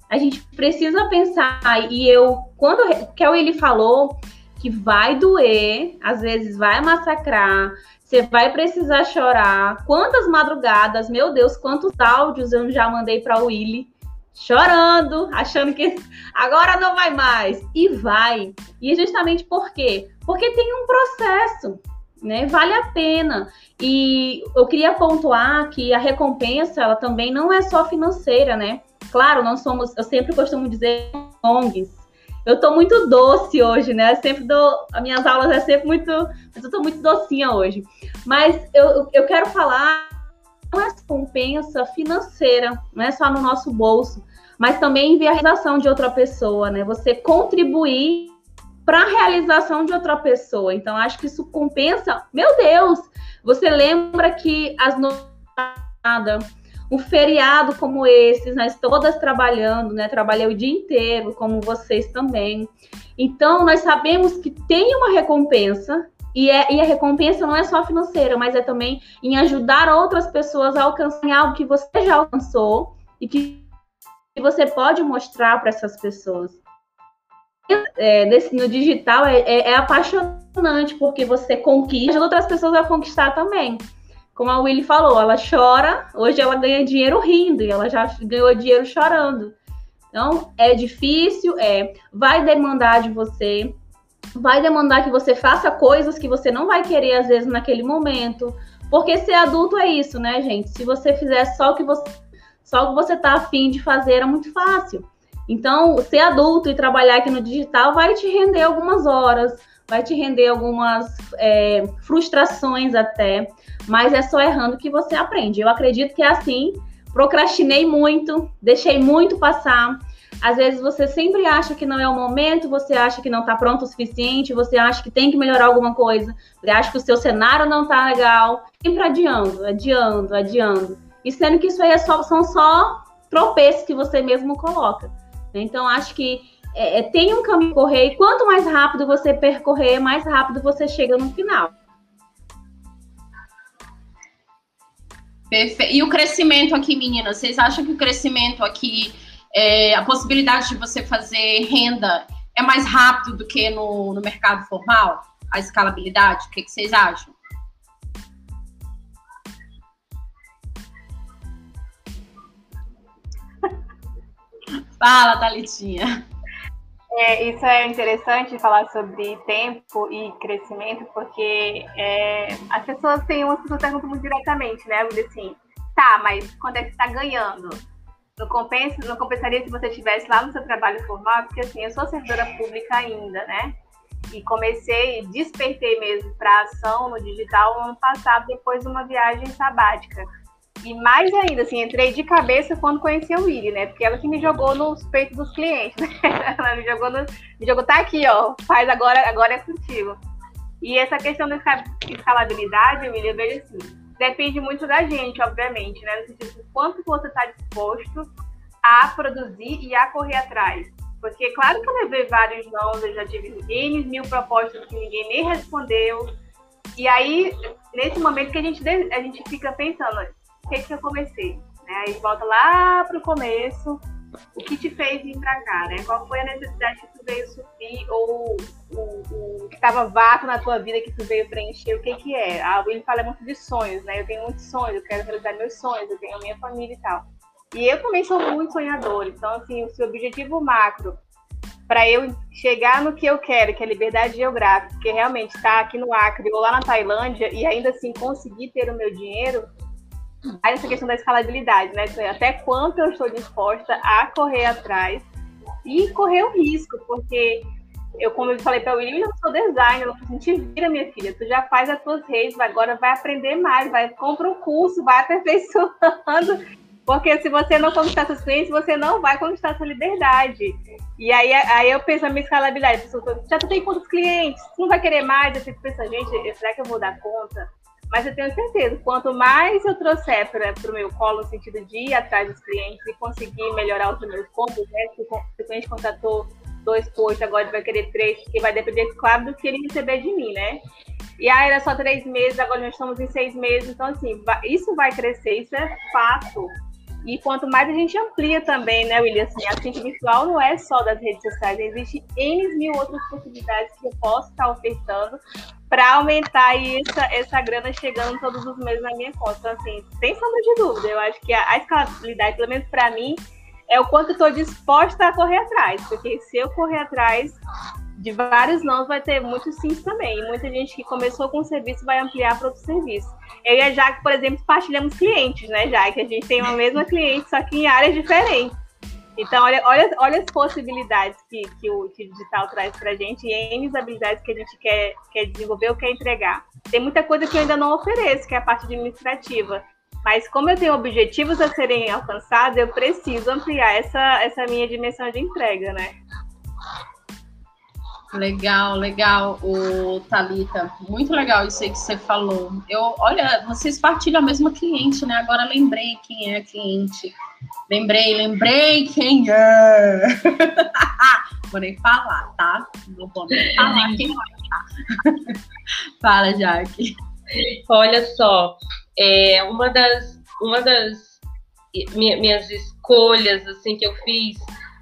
A gente precisa pensar, e eu, quando o Kel ele falou que vai doer, às vezes vai massacrar, você vai precisar chorar. Quantas madrugadas, meu Deus, quantos áudios eu já mandei para o Willy chorando, achando que agora não vai mais. E vai. E é justamente por quê? Porque tem um processo, né? Vale a pena. E eu queria pontuar que a recompensa, ela também não é só financeira, né? Claro, não somos, eu sempre costumo dizer ONGs, eu tô muito doce hoje, né? Sempre dou. As minhas aulas é sempre muito. Eu tô muito docinha hoje. Mas eu, eu quero falar não é recompensa financeira, não é só no nosso bolso, mas também ver a realização de outra pessoa, né? Você contribuir para a realização de outra pessoa. Então, acho que isso compensa. Meu Deus! Você lembra que as nada um feriado como esses, nós todas trabalhando, né? Trabalhei o dia inteiro, como vocês também. Então, nós sabemos que tem uma recompensa, e, é, e a recompensa não é só financeira, mas é também em ajudar outras pessoas a alcançar algo que você já alcançou e que você pode mostrar para essas pessoas. É, nesse, no digital é, é, é apaixonante, porque você conquista outras pessoas a conquistar também como a Willy falou, ela chora, hoje ela ganha dinheiro rindo e ela já ganhou dinheiro chorando. Então, é difícil, é, vai demandar de você, vai demandar que você faça coisas que você não vai querer às vezes naquele momento, porque ser adulto é isso, né, gente? Se você fizer só o que você só o que você tá afim de fazer é muito fácil. Então, ser adulto e trabalhar aqui no digital vai te render algumas horas, vai te render algumas é, frustrações até, mas é só errando que você aprende. Eu acredito que é assim, procrastinei muito, deixei muito passar. Às vezes você sempre acha que não é o momento, você acha que não está pronto o suficiente, você acha que tem que melhorar alguma coisa, você acha que o seu cenário não está legal, sempre adiando, adiando, adiando. E sendo que isso aí é só, são só tropeços que você mesmo coloca. Então, acho que é, é, tem um caminho correr e quanto mais rápido você percorrer, mais rápido você chega no final. Perfeito. E o crescimento aqui, meninas, vocês acham que o crescimento aqui, é, a possibilidade de você fazer renda é mais rápido do que no, no mercado formal? A escalabilidade? O que, que vocês acham? Fala, Thalitinha. É, isso é interessante falar sobre tempo e crescimento, porque é, as pessoas têm umas pessoas perguntam muito diretamente, né? Assim, tá, mas quando é que você está ganhando? Não, compensa, não compensaria se você estivesse lá no seu trabalho formal? Porque assim, eu sou servidora pública ainda, né? E comecei, despertei mesmo para ação no digital no ano passado, depois de uma viagem sabática. E mais ainda, assim, entrei de cabeça quando conheci a Willy, né? Porque ela que me jogou nos peitos dos clientes, né? Ela me jogou, no, me jogou, tá aqui, ó, faz agora, agora é contigo. E essa questão da escalabilidade, Willy, eu vejo assim, depende muito da gente, obviamente, né? No sentido de quanto você está disposto a produzir e a correr atrás. Porque, claro que eu levei vários nãos, eu já tive N mil propostas que ninguém nem respondeu. E aí, nesse momento que a gente, a gente fica pensando, o que, que eu comecei? Né? Aí volta lá para o começo, o que te fez vir para cá, né? Qual foi a necessidade que tu veio suprir ou o, o que estava vago na tua vida que tu veio preencher? O que que é? A Willy fala muito de sonhos, né? Eu tenho muitos sonhos, eu quero realizar meus sonhos, eu tenho a minha família e tal. E eu também sou muito sonhadora, então assim, o seu objetivo macro para eu chegar no que eu quero, que é liberdade geográfica, que realmente está aqui no Acre ou lá na Tailândia e ainda assim conseguir ter o meu dinheiro, Aí essa questão da escalabilidade, né? Até quanto eu estou disposta a correr atrás e correr o risco, porque eu, como eu falei para o William, eu não sou designer, eu não assim, te vira, minha filha, tu já faz as tuas redes, agora vai aprender mais, vai compra um curso, vai aperfeiçoando, porque se você não conquistar seus clientes, você não vai conquistar sua liberdade. E aí, aí eu penso na minha escalabilidade, já tu tem quantos clientes? Tu não vai querer mais? Eu fico pensando, gente, será que eu vou dar conta? Mas eu tenho certeza, quanto mais eu trouxer para o meu colo, no sentido de ir atrás dos clientes e conseguir melhorar os meus pontos, né? Se o cliente contratou dois posts, agora ele vai querer três, que vai depender, claro, do que ele receber de mim, né? E aí era só três meses, agora nós estamos em seis meses, então assim, isso vai crescer, isso é fato. E quanto mais a gente amplia também, né, William? Assim, a assistente virtual não é só das redes sociais, existem N mil outras possibilidades que eu posso estar ofertando para aumentar essa, essa grana chegando todos os meses na minha conta. Então, assim, sem sombra de dúvida, eu acho que a, a escalabilidade, pelo menos para mim, é o quanto estou disposta a correr atrás. Porque se eu correr atrás de vários não, vai ter muitos sims também. Muita gente que começou com um serviço vai ampliar para outro serviço. Eu e a Jaque, por exemplo, partilhamos clientes, né, Jaque? A gente tem uma mesma cliente, só que em áreas diferentes. Então, olha, olha, olha as possibilidades que, que, o, que o digital traz para a gente e N habilidades que a gente quer, quer desenvolver ou quer entregar. Tem muita coisa que eu ainda não ofereço, que é a parte administrativa. Mas como eu tenho objetivos a serem alcançados, eu preciso ampliar essa, essa minha dimensão de entrega, né? Legal, legal, o Talita. Muito legal isso aí que você falou. Eu, olha, vocês partilham a mesma cliente, né? Agora lembrei quem é a cliente. Lembrei, lembrei quem é. vou nem falar, tá? Não vou nem falar quem é. Tá? Fala, Jaque. Olha só, é uma das, uma das minhas escolhas assim que eu fiz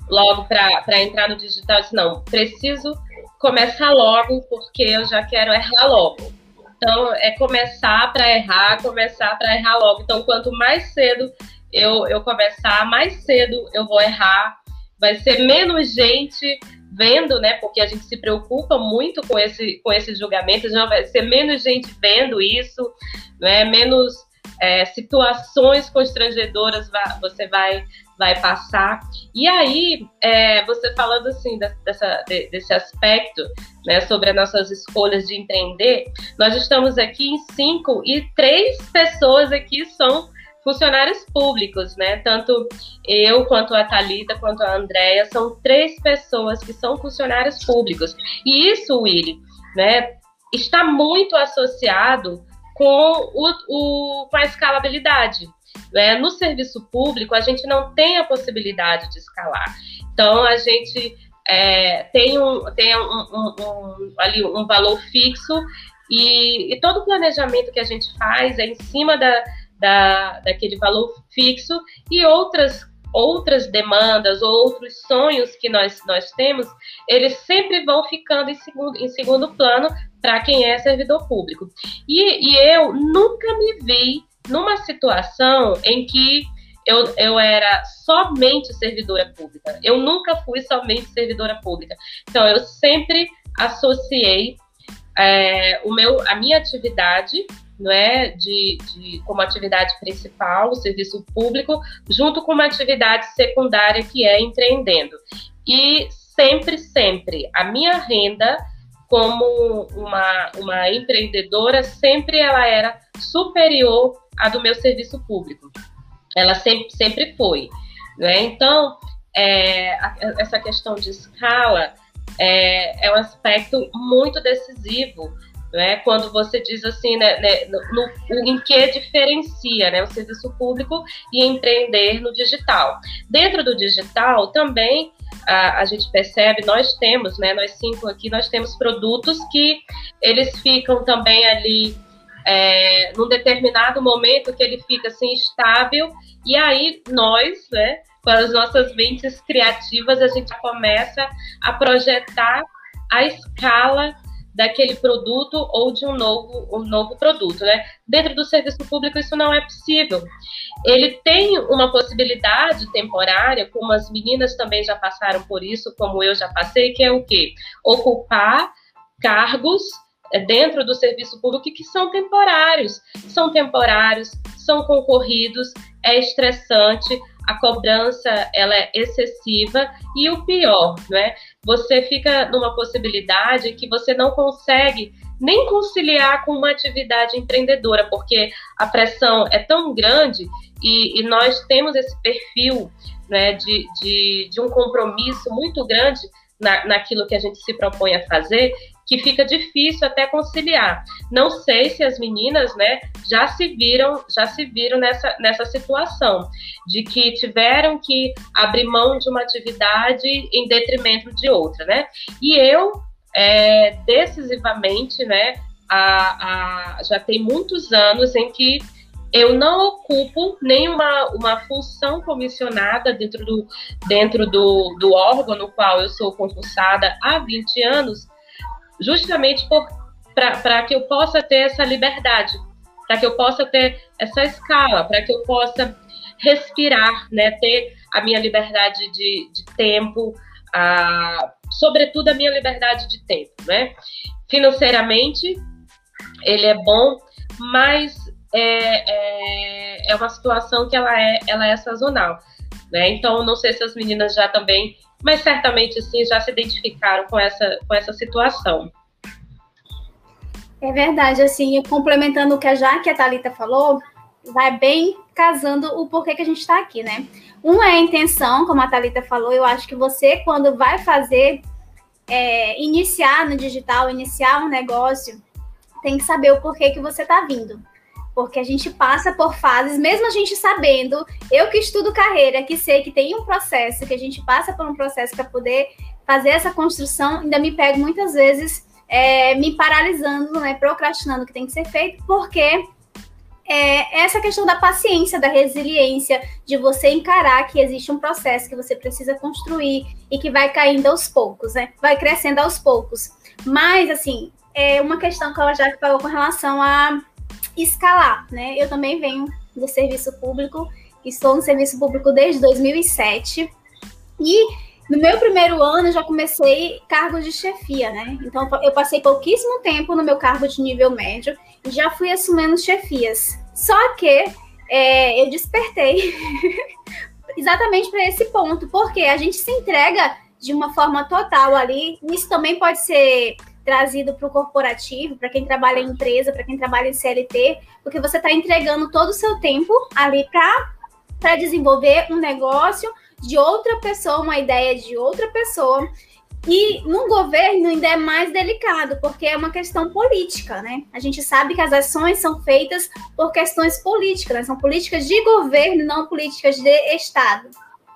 logo para entrar no digital, disse, não, preciso começar logo, porque eu já quero errar logo. Então, é começar para errar, começar para errar logo. Então, quanto mais cedo eu, eu começar, mais cedo eu vou errar. Vai ser menos gente vendo, né? Porque a gente se preocupa muito com esse, com esse julgamento, já vai ser menos gente vendo isso, né? Menos é, situações constrangedoras você vai vai passar. E aí, é, você falando assim dessa, desse aspecto, né, sobre as nossas escolhas de empreender, nós estamos aqui em cinco e três pessoas aqui são funcionários públicos, né? Tanto eu quanto a Talita quanto a Andrea são três pessoas que são funcionários públicos. E isso, Willy, né, está muito associado com, o, o, com a escalabilidade. Né? No serviço público, a gente não tem a possibilidade de escalar. Então, a gente é, tem, um, tem um, um, um, ali um valor fixo e, e, todo o planejamento que a gente faz é em cima da, da, daquele valor fixo e outras outras demandas, outros sonhos que nós, nós temos, eles sempre vão ficando em segundo, em segundo plano para quem é servidor público. E, e eu nunca me vi numa situação em que eu, eu era somente servidora pública. Eu nunca fui somente servidora pública. Então, eu sempre associei é, o meu, a minha atividade não é, de, de, como atividade principal, o serviço público, junto com uma atividade secundária que é empreendendo. E sempre, sempre, a minha renda como uma, uma empreendedora, sempre ela era superior à do meu serviço público. Ela sempre, sempre foi. Né? Então, é, essa questão de escala é, é um aspecto muito decisivo né? Quando você diz assim, né, né no, no, em que diferencia né, o serviço público e empreender no digital. Dentro do digital também a, a, gente percebe, nós temos, né, nós cinco aqui, nós temos produtos que eles ficam também ali é, num determinado momento que ele fica assim estável. E aí nós, né, com as nossas mentes criativas, a gente começa a projetar a escala daquele produto ou de um novo, um novo produto, né? Dentro do serviço público isso não é possível. Ele tem uma possibilidade temporária, como as meninas também já passaram por isso, como eu já passei, que é o quê? Ocupar cargos é, dentro do serviço público que são temporários. São temporários, são concorridos, é estressante, a cobrança ela é excessiva e o pior, né? Você fica numa possibilidade que você não consegue nem conciliar com uma atividade empreendedora, porque a pressão é tão grande e, e nós temos esse perfil né, de, de, de um compromisso muito grande na, naquilo que a gente se propõe a fazer, que fica difícil até conciliar. Não sei se as meninas, né, já se viram, já se viram nessa, nessa situação de que tiveram que abrir mão de uma atividade em detrimento de outra, né? E eu é, decisivamente, né, a, a, já tem muitos anos em que eu não ocupo nenhuma uma função comissionada dentro do, dentro do, do órgão no qual eu sou concursada há 20 anos, justamente para que eu possa ter essa liberdade, para que eu possa ter essa escala, para que eu possa respirar, né, ter a minha liberdade de, de tempo, a, sobretudo a minha liberdade de tempo, né? Financeiramente, ele é bom, mas é, é, é uma situação que ela é, ela é sazonal. Né? Então, não sei se as meninas já também, mas certamente sim, já se identificaram com essa, com essa situação. É verdade, assim, complementando o que a Jaque e a Thalita falou, vai bem casando o porquê que a gente está aqui, né? Um é a intenção, como a Thalita falou, eu acho que você, quando vai fazer, é, iniciar no digital, iniciar um negócio, tem que saber o porquê que você está vindo porque a gente passa por fases, mesmo a gente sabendo, eu que estudo carreira, que sei que tem um processo, que a gente passa por um processo para poder fazer essa construção, ainda me pego muitas vezes é, me paralisando, né, procrastinando o que tem que ser feito, porque é essa questão da paciência, da resiliência, de você encarar que existe um processo que você precisa construir e que vai caindo aos poucos, né? Vai crescendo aos poucos. Mas, assim, é uma questão que ela já falou com relação a escalar, né? Eu também venho do serviço público, estou no serviço público desde 2007 e no meu primeiro ano eu já comecei cargo de chefia, né? Então eu passei pouquíssimo tempo no meu cargo de nível médio e já fui assumindo chefias. Só que é, eu despertei exatamente para esse ponto, porque a gente se entrega de uma forma total ali. Isso também pode ser trazido para o corporativo, para quem trabalha em empresa, para quem trabalha em CLT, porque você está entregando todo o seu tempo ali para desenvolver um negócio de outra pessoa, uma ideia de outra pessoa. E no governo ainda é mais delicado, porque é uma questão política, né? A gente sabe que as ações são feitas por questões políticas, né? são políticas de governo, não políticas de Estado.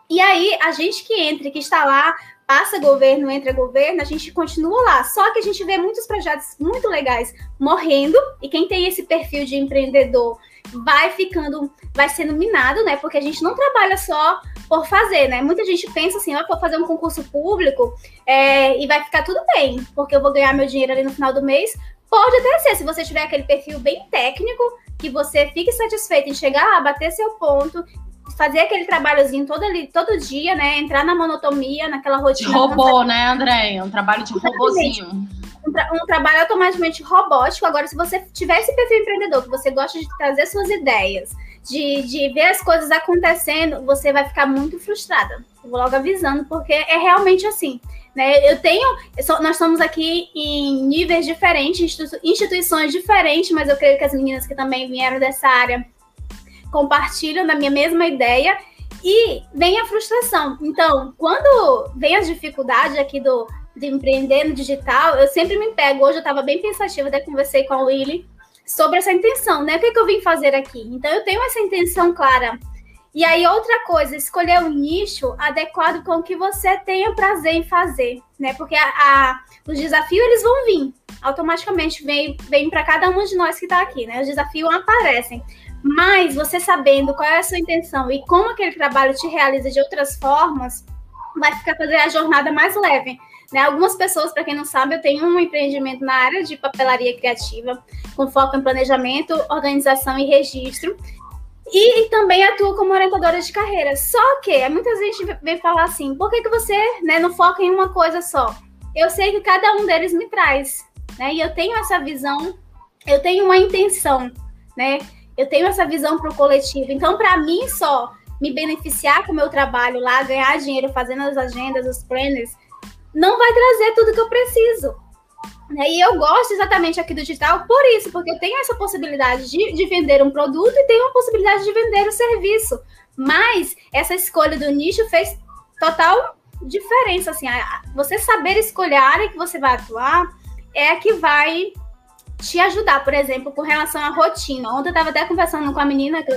E aí, a gente que entra, que está lá passa governo, entra governo, a gente continua lá. Só que a gente vê muitos projetos muito legais morrendo, e quem tem esse perfil de empreendedor vai ficando, vai sendo minado, né? Porque a gente não trabalha só por fazer, né? Muita gente pensa assim, ó, vou fazer um concurso público é, e vai ficar tudo bem, porque eu vou ganhar meu dinheiro ali no final do mês. Pode até ser, se você tiver aquele perfil bem técnico, que você fique satisfeito em chegar lá, bater seu ponto fazer aquele trabalhozinho todo ali, todo dia, né? Entrar na monotonia, naquela rotina. De robô, né, André? Um trabalho de robozinho. Um, tra um, trabalho automaticamente robótico. Agora, se você tiver esse perfil empreendedor, que você gosta de trazer suas ideias, de, de ver as coisas acontecendo, você vai ficar muito frustrada. Eu vou logo avisando, porque é realmente assim. Né? Eu tenho. Eu sou, nós estamos aqui em níveis diferentes, institu instituições diferentes, mas eu creio que as meninas que também vieram dessa área compartilham da minha mesma ideia e vem a frustração. Então, quando vem as dificuldades aqui do de empreender no digital, eu sempre me pego. Hoje eu estava bem pensativa, até conversei com a Willy sobre essa intenção, né? O que, é que eu vim fazer aqui? Então, eu tenho essa intenção clara. E aí, outra coisa, escolher um nicho adequado com o que você tenha prazer em fazer, né? Porque a, a os desafios, eles vão vir. Automaticamente vem, vem para cada um de nós que está aqui, né? Os desafios aparecem. Mas você sabendo qual é a sua intenção e como aquele trabalho te realiza de outras formas, vai ficar fazer a jornada mais leve. Né? Algumas pessoas, para quem não sabe, eu tenho um empreendimento na área de papelaria criativa, com foco em planejamento, organização e registro. E, e, também atuo como orientadora de carreira. Só que muita gente vem falar assim: por que, que você né, não foca em uma coisa só? Eu sei que cada um deles me traz, né? E eu tenho essa visão, eu tenho uma intenção, né? Eu tenho essa visão para o coletivo. Então, para mim, só me beneficiar com o meu trabalho lá, ganhar dinheiro fazendo as agendas, os planners, não vai trazer tudo que eu preciso. Né? E eu gosto exatamente aqui do digital por isso, porque eu tenho essa possibilidade de, de vender um produto e tenho a possibilidade de vender o serviço. Mas essa escolha do nicho fez total diferença. Assim, você saber escolher a área que você vai atuar é a que vai te ajudar, por exemplo, com relação à rotina. Ontem eu estava até conversando com a menina que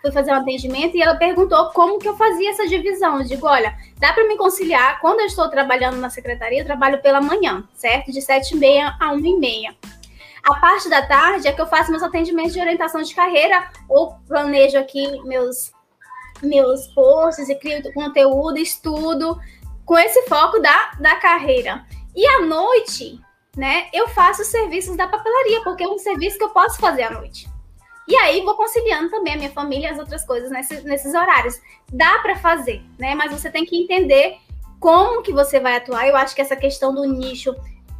fui fazer um atendimento e ela perguntou como que eu fazia essa divisão. Eu digo, olha, dá para me conciliar, quando eu estou trabalhando na secretaria, eu trabalho pela manhã, certo? De 7 e meia a 1 e meia. A parte da tarde é que eu faço meus atendimentos de orientação de carreira ou planejo aqui meus meus posts e crio conteúdo, estudo com esse foco da, da carreira. E à noite, né, eu faço os serviços da papelaria, porque é um serviço que eu posso fazer à noite. E aí vou conciliando também a minha família e as outras coisas nesses, horários. Dá para fazer, né? Mas você tem que entender como que você vai atuar. Eu acho que essa questão do nicho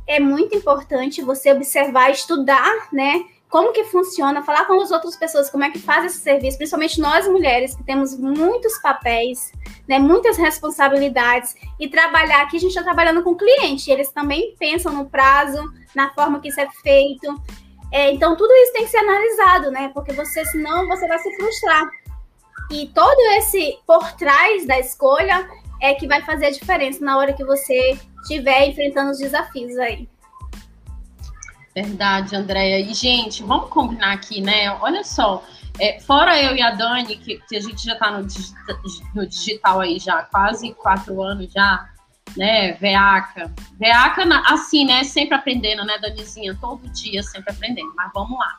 é muito importante você observar, estudar, né? Como que funciona, falar com as outras pessoas como é que faz esse serviço, principalmente nós mulheres que temos muitos papéis, né, muitas responsabilidades e trabalhar aqui a gente está trabalhando com cliente, eles também pensam no prazo, na forma que isso é feito. É, então tudo isso tem que ser analisado, né? Porque você senão você vai se frustrar. E todo esse por trás da escolha é que vai fazer a diferença na hora que você estiver enfrentando os desafios aí. Verdade, Andréia. E, gente, vamos combinar aqui, né? Olha só, é, fora eu e a Dani, que, que a gente já está no, no, digital aí já quase quatro anos já, né? Veaca. Veaca, assim, né? Sempre aprendendo, né, Danizinha? Todo dia sempre aprendendo. Mas vamos lá.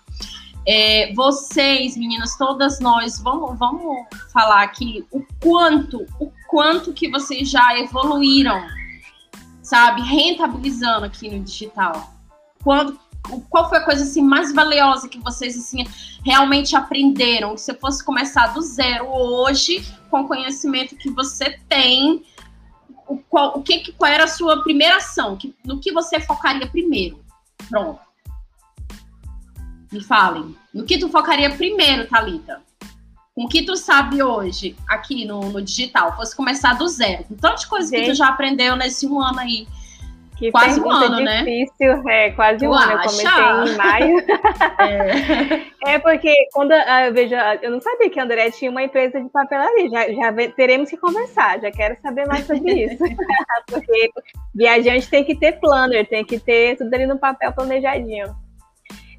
É, vocês, meninas, todas nós, vamos, vamos falar aqui o quanto, o quanto que vocês já evoluíram, sabe, rentabilizando aqui no digital. Quando, qual foi a coisa assim mais valiosa que vocês assim realmente aprenderam? Se você fosse começar do zero hoje, com o conhecimento que você tem, o, qual, o que, qual era a sua primeira ação? Que, no que você focaria primeiro? Pronto. Me falem. No que tu focaria primeiro, Talita? Com o que tu sabe hoje aqui no, no digital? Fosse começar do zero. Com tantas coisas que tu já aprendeu nesse um ano aí. Que quase um ano, né? difícil, né? É, quase um ano. Eu comecei em maio. É. é. porque quando ah, eu vejo. Eu não sabia que a André tinha uma empresa de papelaria. Já, já teremos que conversar, já quero saber mais sobre isso. porque viajante tem que ter planner, tem que ter tudo ali no papel planejadinho.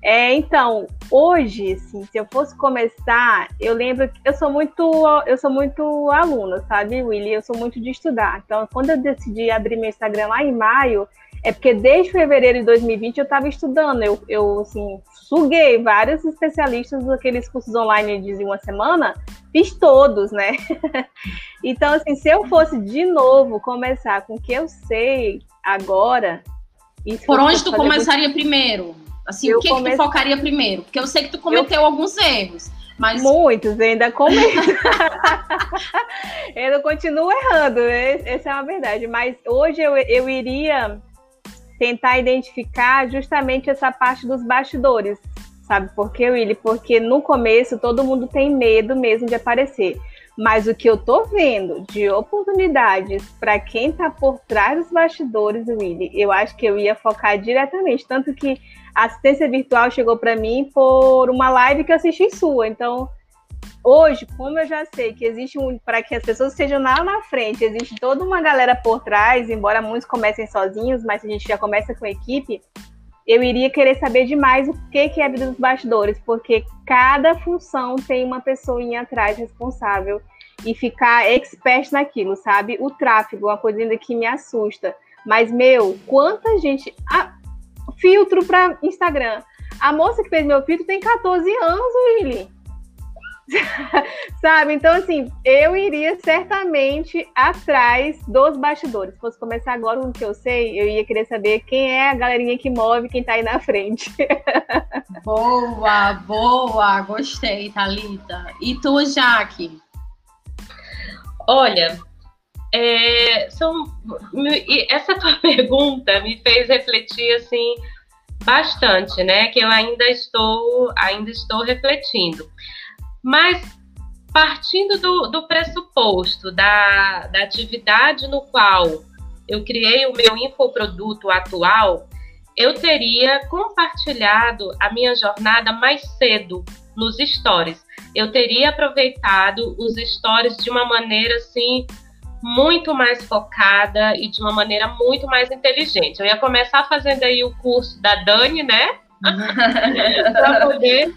É, então, hoje, assim, se eu fosse começar, eu lembro que eu sou muito, eu sou muito aluna, sabe, Willy? Eu sou muito de estudar. Então, quando eu decidi abrir meu Instagram lá em maio, é porque desde fevereiro de 2020 eu estava estudando. Eu, eu, assim, suguei vários especialistas daqueles cursos online de uma semana, fiz todos, né? então, assim, se eu fosse de novo começar com o que eu sei agora. Por onde tu começaria muito... primeiro? Assim, eu o que, comece... que tu focaria primeiro? Porque eu sei que tu cometeu eu... alguns erros. Mas... Muitos, ainda cometo. eu continuo errando, essa é uma verdade. Mas hoje eu, eu iria tentar identificar justamente essa parte dos bastidores. Sabe por quê, Willy? Porque no começo todo mundo tem medo mesmo de aparecer. Mas o que eu tô vendo de oportunidades para quem tá por trás dos bastidores, Willy, eu acho que eu ia focar diretamente. Tanto que a assistência virtual chegou para mim por uma live que eu assisti sua. Então, hoje, como eu já sei que existe um. Para que as pessoas estejam lá na frente, existe toda uma galera por trás, embora muitos comecem sozinhos, mas a gente já começa com equipe eu iria querer saber demais o que, que é a vida dos bastidores, porque cada função tem uma pessoinha atrás responsável e ficar expert naquilo, sabe? O tráfego, uma coisa ainda que me assusta. Mas, meu, quanta gente. Ah, filtro para Instagram. A moça que fez meu filtro tem 14 anos, Willy. Sabe? Então, assim, eu iria certamente atrás dos bastidores. Se fosse começar agora com o que eu sei, eu ia querer saber quem é a galerinha que move, quem tá aí na frente. boa, boa, gostei, Thalita. E tu, Jaque? Olha, é, são, essa tua pergunta me fez refletir assim bastante, né? Que eu ainda estou, ainda estou refletindo. Mas partindo do, do pressuposto da, da atividade no qual eu criei o meu infoproduto atual, eu teria compartilhado a minha jornada mais cedo nos stories. Eu teria aproveitado os stories de uma maneira assim muito mais focada e de uma maneira muito mais inteligente. Eu ia começar fazendo aí o curso da Dani, né? para poder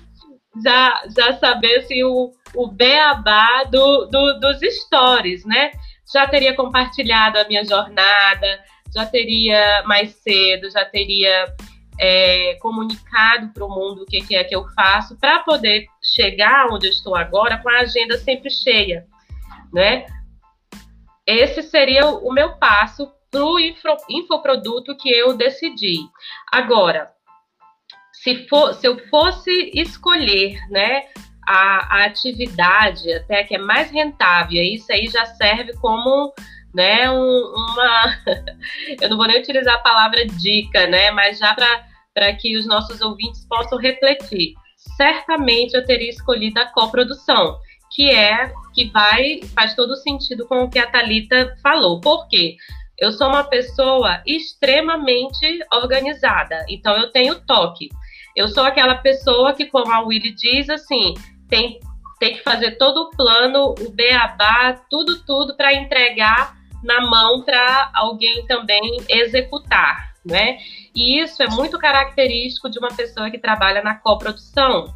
já, já saber assim, o, o beabá do, do, dos stories, né? Já teria compartilhado a minha jornada, já teria mais cedo, já teria é, comunicado para o mundo o que, que é que eu faço, para poder chegar onde eu estou agora com a agenda sempre cheia, né? Esse seria o meu passo para o infoproduto que eu decidi. Agora, se, for, se eu fosse escolher, né, a, a, atividade até que é mais rentável, isso aí já serve como né, um, uma. eu não vou nem utilizar a palavra dica, né, mas já para que os nossos ouvintes possam refletir. Certamente eu teria escolhido a coprodução, que é que vai faz todo sentido com o que a Talita falou. Por quê? Eu sou uma pessoa extremamente organizada, então eu tenho toque. Eu sou aquela pessoa que, como a Willy diz, assim, tem, tem que fazer todo o plano, o beabá, tudo, tudo para entregar na mão para alguém também executar, né? E isso é muito característico de uma pessoa que trabalha na coprodução,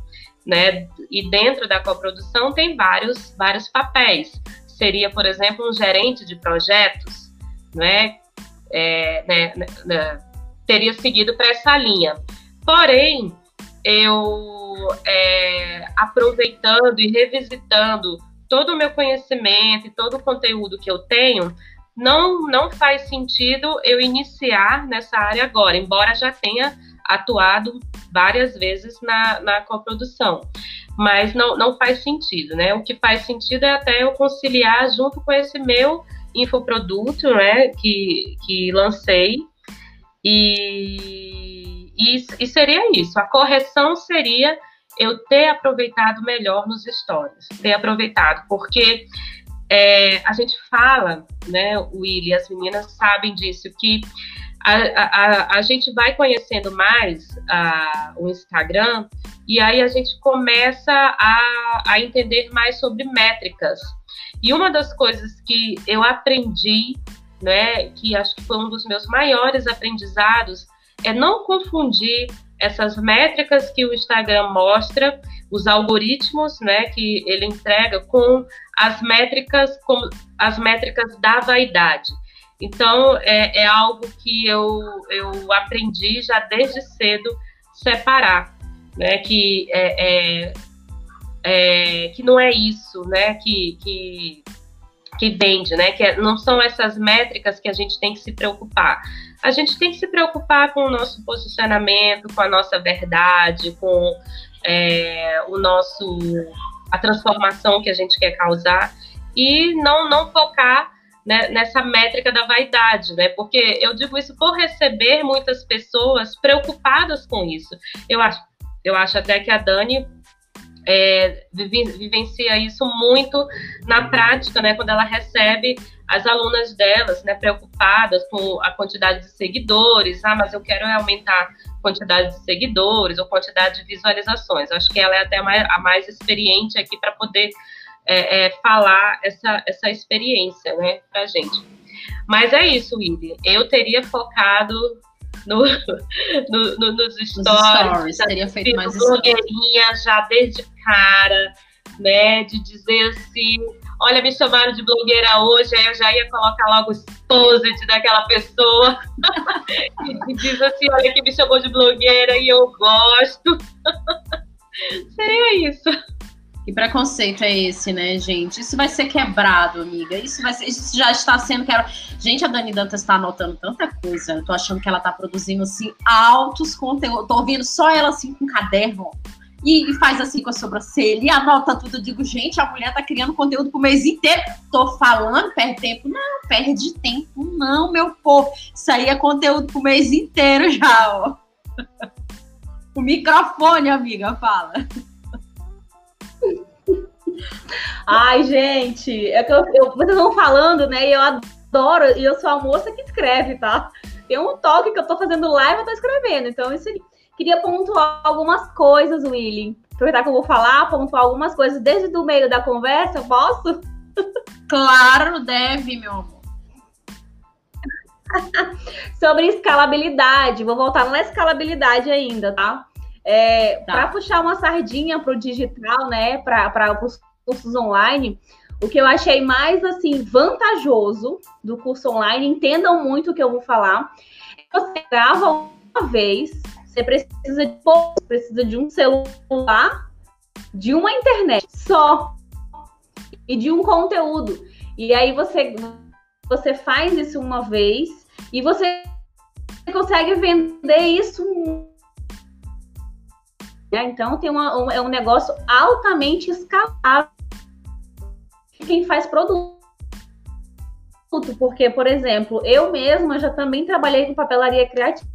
né? E dentro da coprodução tem vários, vários papéis. Seria, por exemplo, um gerente de projetos, né? É, né, né, né teria seguido para essa linha. Porém, eu é, aproveitando e revisitando todo o meu conhecimento e todo o conteúdo que eu tenho, não, não faz sentido eu iniciar nessa área agora, embora já tenha atuado várias vezes na, na coprodução. Mas não, não faz sentido, né? O que faz sentido é até eu conciliar junto com esse meu infoproduto, né, que, que lancei. E, e, e seria isso. A correção seria eu ter aproveitado melhor nos stories, ter aproveitado, porque é, a gente fala, né, Willy, as meninas sabem disso, que a, a, a gente vai conhecendo mais a, o Instagram e aí a gente começa a, a entender mais sobre métricas. E uma das coisas que eu aprendi, né, que acho que foi um dos meus maiores aprendizados, é não confundir essas métricas que o Instagram mostra, os algoritmos, né, que ele entrega com as métricas, com as métricas da vaidade. Então, é, é algo que eu, eu aprendi já desde cedo separar, né, que é, é, é que não é isso, né, que, que que vende, né? Que é, não são essas métricas que a gente tem que se preocupar. A gente tem que se preocupar com o nosso posicionamento, com a nossa verdade, com é, o nosso a transformação que a gente quer causar e não não focar né, nessa métrica da vaidade, né? Porque eu digo isso por receber muitas pessoas preocupadas com isso. Eu acho, eu acho até que a Dani é, vivencia isso muito na prática, né? Quando ela recebe as alunas delas, né, preocupadas com a quantidade de seguidores, ah, mas eu quero aumentar a quantidade de seguidores ou quantidade de visualizações. Acho que ela é até a mais, a mais experiente aqui para poder é, é, falar essa, essa experiência, né, para gente. Mas é isso, William. Eu teria focado no, no, no, nos stories, stories teria feito mais blogueirinha já desde cara, né, de dizer assim, olha, me chamaram de blogueira hoje, aí eu já ia colocar logo o exposit daquela pessoa e diz assim, olha que me chamou de blogueira e eu gosto. Seria isso. Que preconceito é esse, né, gente? Isso vai ser quebrado, amiga. Isso vai ser, isso já está sendo quebrado. Gente, a Dani Dantas está anotando tanta coisa. Eu tô achando que ela tá produzindo assim altos conteúdos. Tô ouvindo só ela assim com caderno e, faz assim com a sobrancelha e anota tudo. Eu digo, gente, a mulher tá criando conteúdo pro mês inteiro. Tô falando, perde tempo. Não, perde tempo, não, meu povo. Isso aí é conteúdo pro mês inteiro já, ó. O microfone, amiga, fala. Ai, gente, é que eu, eu, vocês estão falando, né? E eu adoro, e eu sou a moça que escreve, tá? Tem um toque que eu tô fazendo live, eu tô escrevendo. Então, isso Queria pontuar algumas coisas, Willy. Aproveitar que eu vou falar, pontuar algumas coisas desde o meio da conversa, eu posso? Claro, deve, meu amor. Sobre escalabilidade, vou voltar na escalabilidade ainda, tá? É, tá. Para puxar uma sardinha para o digital, né, para os cursos online, o que eu achei mais assim vantajoso do curso online, entendam muito o que eu vou falar, é você grava uma vez Você precisa de pouco, precisa de um celular, de uma internet só e de um conteúdo. E aí você você faz isso uma vez e você consegue vender isso. Então tem uma, um, é um negócio altamente escalável. Quem faz produto. Porque, por exemplo, eu mesma já também trabalhei com papelaria criativa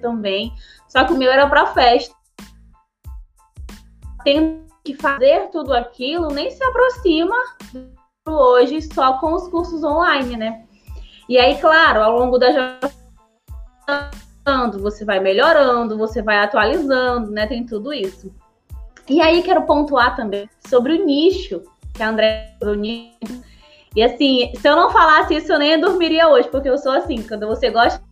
também, só que o meu era para festa. Tem que fazer tudo aquilo, nem se aproxima hoje só com os cursos online, né? E aí, claro, ao longo da jornada, você vai melhorando, você vai atualizando, né? Tem tudo isso. E aí, quero pontuar também sobre o nicho, que a André E assim, se eu não falasse isso, eu nem dormiria hoje, porque eu sou assim, quando você gosta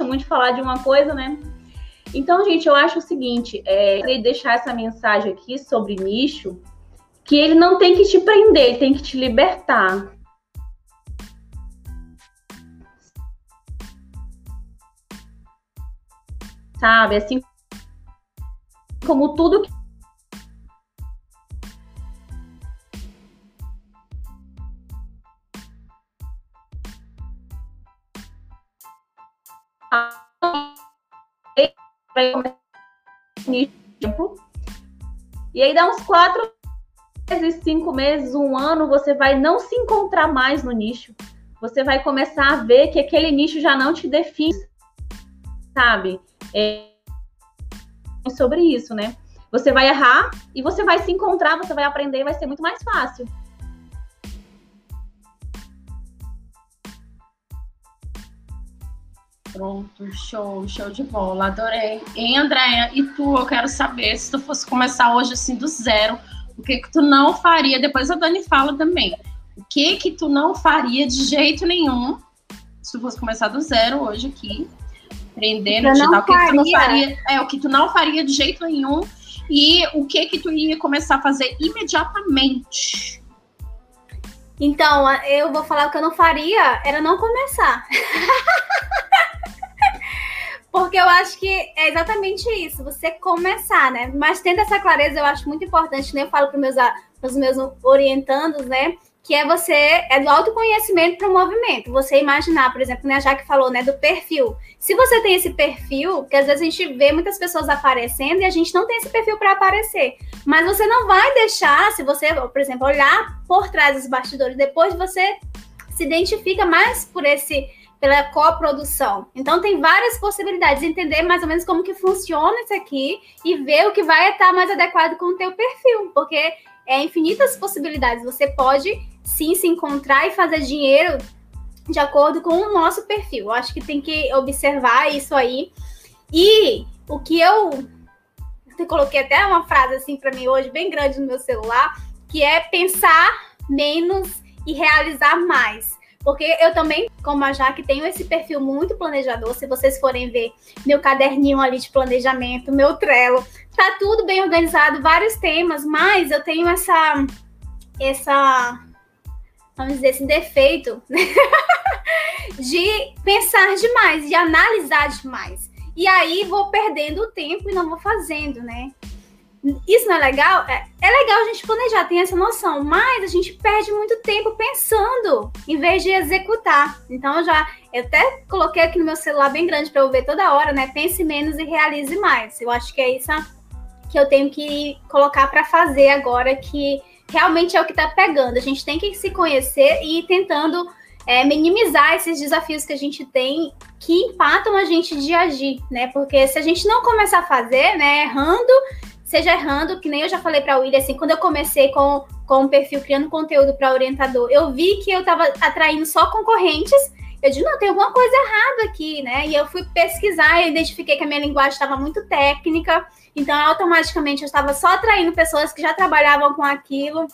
muito de falar de uma coisa, né? Então, gente, eu acho o seguinte, é, deixar essa mensagem aqui sobre nicho, que ele não tem que te prender, ele tem que te libertar. Sabe? Assim como tudo que e aí dá uns quatro meses, cinco meses, um ano, você vai não se encontrar mais no nicho. Você vai começar a ver que aquele nicho já não te define, sabe? É sobre isso, né? Você vai errar e você vai se encontrar, você vai aprender, vai ser muito mais fácil. Pronto, show, show de bola, adorei. Hein, Andréia, e tu, eu quero saber, se tu fosse começar hoje assim do zero, o que que tu não faria? Depois a Dani fala também. O que que tu não faria de jeito nenhum se tu fosse começar do zero hoje aqui, aprendendo digital? O que, que tu não faria? É, o que tu não faria de jeito nenhum e o que que tu ia começar a fazer imediatamente? Então, eu vou falar o que eu não faria era não começar. Porque eu acho que é exatamente isso, você começar, né? Mas tendo essa clareza, eu acho muito importante, né? Eu falo para os meus, meus orientandos, né? Que é você, é do autoconhecimento para o movimento. Você imaginar, por exemplo, né, a Jaque falou, né, do perfil. Se você tem esse perfil, que às vezes a gente vê muitas pessoas aparecendo e a gente não tem esse perfil para aparecer. Mas você não vai deixar, se você, por exemplo, olhar por trás dos bastidores, depois você se identifica mais por esse pela coprodução. Então tem várias possibilidades, entender mais ou menos como que funciona isso aqui e ver o que vai estar mais adequado com o teu perfil, porque é infinitas possibilidades. Você pode sim se encontrar e fazer dinheiro de acordo com o nosso perfil. Eu acho que tem que observar isso aí. E o que eu, eu coloquei até uma frase assim para mim hoje bem grande no meu celular, que é pensar menos e realizar mais. Porque eu também, como a Jaque, tenho esse perfil muito planejador. Se vocês forem ver meu caderninho ali de planejamento, meu Trello, tá tudo bem organizado, vários temas, mas eu tenho essa essa vamos dizer esse defeito de pensar demais, de analisar demais. E aí vou perdendo o tempo e não vou fazendo, né? Isso não é legal? É, é legal a gente planejar, tem essa noção, mas a gente perde muito tempo pensando em vez de executar. Então eu já eu até coloquei aqui no meu celular bem grande para eu ver toda hora, né? Pense menos e realize mais. Eu acho que é isso que eu tenho que colocar para fazer agora, que realmente é o que está pegando. A gente tem que se conhecer e ir tentando é, minimizar esses desafios que a gente tem que empatam a gente de agir, né? Porque se a gente não começar a fazer, né, errando, seja errando, que nem eu já falei para o William, assim, quando eu comecei com, com um perfil criando conteúdo para orientador, eu vi que eu estava atraindo só concorrentes. Eu disse, não, tem alguma coisa errada aqui, né? E eu fui pesquisar e identifiquei que a minha linguagem estava muito técnica, então automaticamente eu estava só atraindo pessoas que já trabalhavam com aquilo.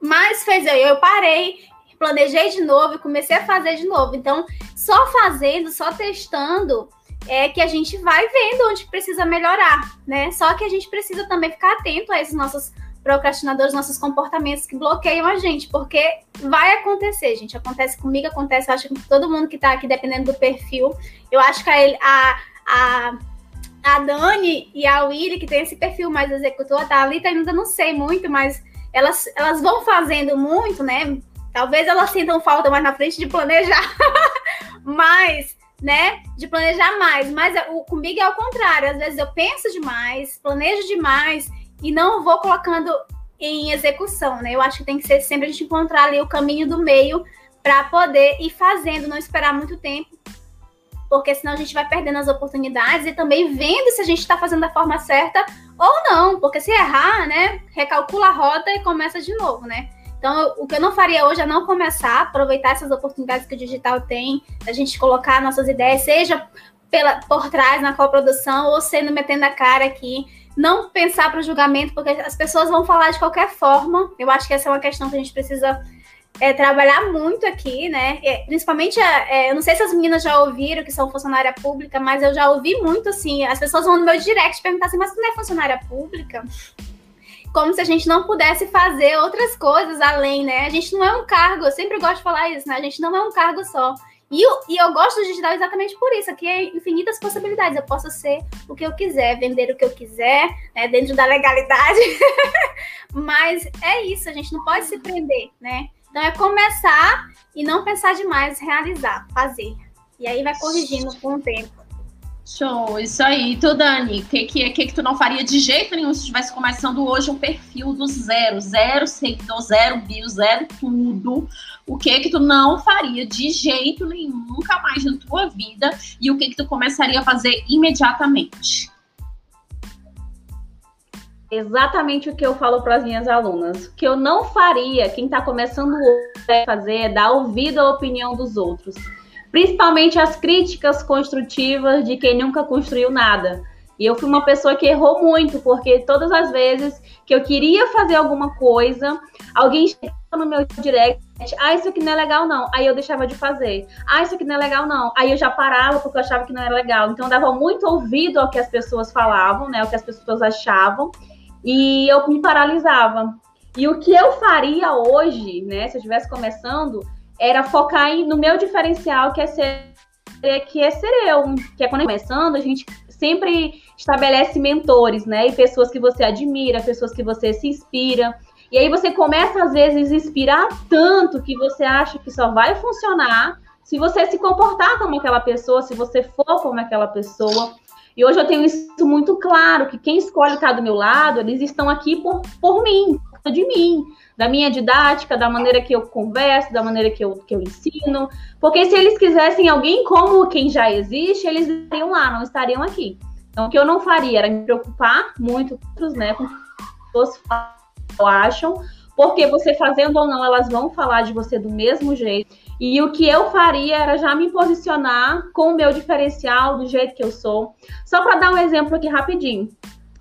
Mas fez eu, eu parei, planejei de novo e comecei a fazer de novo. Então, só fazendo, só testando, é que a gente vai vendo onde precisa melhorar, né? Só que a gente precisa também ficar atento a esses nossos procrastinadores, nossos comportamentos que bloqueiam a gente, porque vai acontecer, gente. Acontece comigo, acontece, eu acho que com todo mundo que tá aqui, dependendo do perfil. Eu acho que a, a, a, Dani e a Willy, que tem esse perfil mais executor, a Thalita ainda não sei muito, mas elas, elas vão fazendo muito, né? Talvez elas sintam falta mais na frente de planejar, mas, né? De planejar mais. Mas o, comigo é ao contrário. Às vezes eu penso demais, planejo demais e não vou colocando em execução, né? Eu acho que tem que ser sempre a gente encontrar ali o caminho do meio para poder ir fazendo, não esperar muito tempo, porque senão a gente vai perdendo as oportunidades e também vendo se a gente está fazendo da forma certa ou não, porque se errar, né, recalcula a rota e começa de novo, né? Então, o que eu não faria hoje é não começar, aproveitar essas oportunidades que o digital tem, a gente colocar nossas ideias, seja pela, por trás na coprodução ou sendo metendo a cara aqui. Não pensar para o julgamento, porque as pessoas vão falar de qualquer forma. Eu acho que essa é uma questão que a gente precisa é, trabalhar muito aqui, né? É, principalmente, é, eu não sei se as meninas já ouviram que são funcionária pública, mas eu já ouvi muito assim. As pessoas vão no meu direct perguntar assim, mas tu não é funcionária pública? Como se a gente não pudesse fazer outras coisas além, né? A gente não é um cargo, eu sempre gosto de falar isso, né? A gente não é um cargo só. E eu, e eu gosto do digital exatamente por isso. Aqui é infinitas possibilidades. Eu posso ser o que eu quiser, vender o que eu quiser, né, dentro da legalidade. Mas é isso, a gente não pode se prender, né? Então é começar e não pensar demais, realizar, fazer. E aí vai corrigindo com o tempo. Show, isso aí. Tu, Dani, o que, que, que, que tu não faria de jeito nenhum se estivesse começando hoje um perfil do zero? Zero seguidor, zero bio, zero tudo. O que que tu não faria de jeito nenhum, nunca mais na tua vida? E o que que tu começaria a fazer imediatamente? exatamente o que eu falo para as minhas alunas. O que eu não faria, quem está começando a fazer, é dar ouvido à opinião dos outros. Principalmente as críticas construtivas de quem nunca construiu nada. E eu fui uma pessoa que errou muito, porque todas as vezes que eu queria fazer alguma coisa, alguém chegava no meu direct, ah, isso aqui não é legal não. Aí eu deixava de fazer. Ah, isso aqui não é legal não. Aí eu já parava porque eu achava que não era legal. Então eu dava muito ouvido ao que as pessoas falavam, né, ao que as pessoas achavam e eu me paralisava. E o que eu faria hoje, né, se eu estivesse começando, era focar no meu diferencial, que é ser que é ser eu, que é quando começando, a gente sempre estabelece mentores, né? E pessoas que você admira, pessoas que você se inspira. E aí você começa, às vezes, a inspirar tanto que você acha que só vai funcionar se você se comportar como aquela pessoa, se você for como aquela pessoa. E hoje eu tenho isso muito claro, que quem escolhe estar do meu lado, eles estão aqui por, por mim, por de mim, da minha didática, da maneira que eu converso, da maneira que eu, que eu ensino. Porque se eles quisessem alguém como quem já existe, eles estariam lá, não estariam aqui. Então, o que eu não faria era me preocupar muito né, com o que as pessoas acham, porque você fazendo ou não, elas vão falar de você do mesmo jeito. E o que eu faria era já me posicionar com o meu diferencial, do jeito que eu sou. Só para dar um exemplo aqui rapidinho.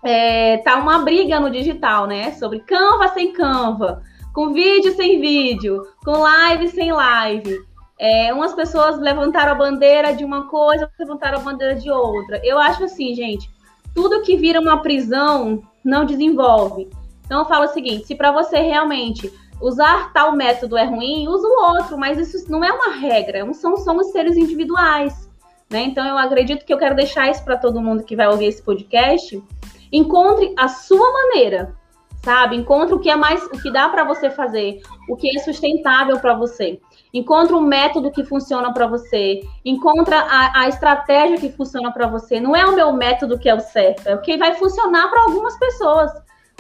É, tá uma briga no digital, né? Sobre Canva sem Canva, com vídeo sem vídeo, com live sem live. É, umas pessoas levantaram a bandeira de uma coisa, levantaram a bandeira de outra. Eu acho assim, gente, tudo que vira uma prisão não desenvolve. Então eu falo o seguinte: se para você realmente usar tal método é ruim, usa o outro, mas isso não é uma regra, é são, somos seres individuais. Né? Então eu acredito que eu quero deixar isso para todo mundo que vai ouvir esse podcast. Encontre a sua maneira, sabe? Encontre o que é mais, o que dá para você fazer, o que é sustentável para você. Encontre um método que funciona para você. Encontra a, a estratégia que funciona para você. Não é o meu método que é o certo, é o que vai funcionar para algumas pessoas.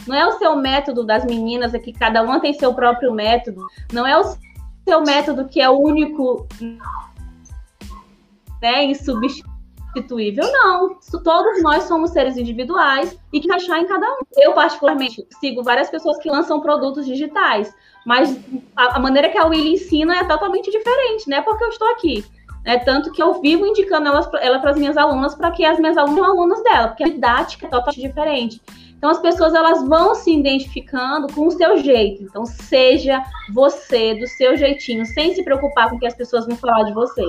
Não é o seu método das meninas, é que cada uma tem seu próprio método. Não é o seu método que é o único, né, insubstituível. Não. Todos nós somos seres individuais e que achar em cada um. Eu, particularmente, sigo várias pessoas que lançam produtos digitais, mas a, maneira que a Willy ensina é totalmente diferente, né? Porque eu estou aqui. É tanto que eu vivo indicando ela para as minhas alunas para que as minhas alunas são alunas dela, porque a didática é totalmente diferente. Então as pessoas elas vão se identificando com o seu jeito. Então seja você do seu jeitinho, sem se preocupar com o que as pessoas vão falar de você.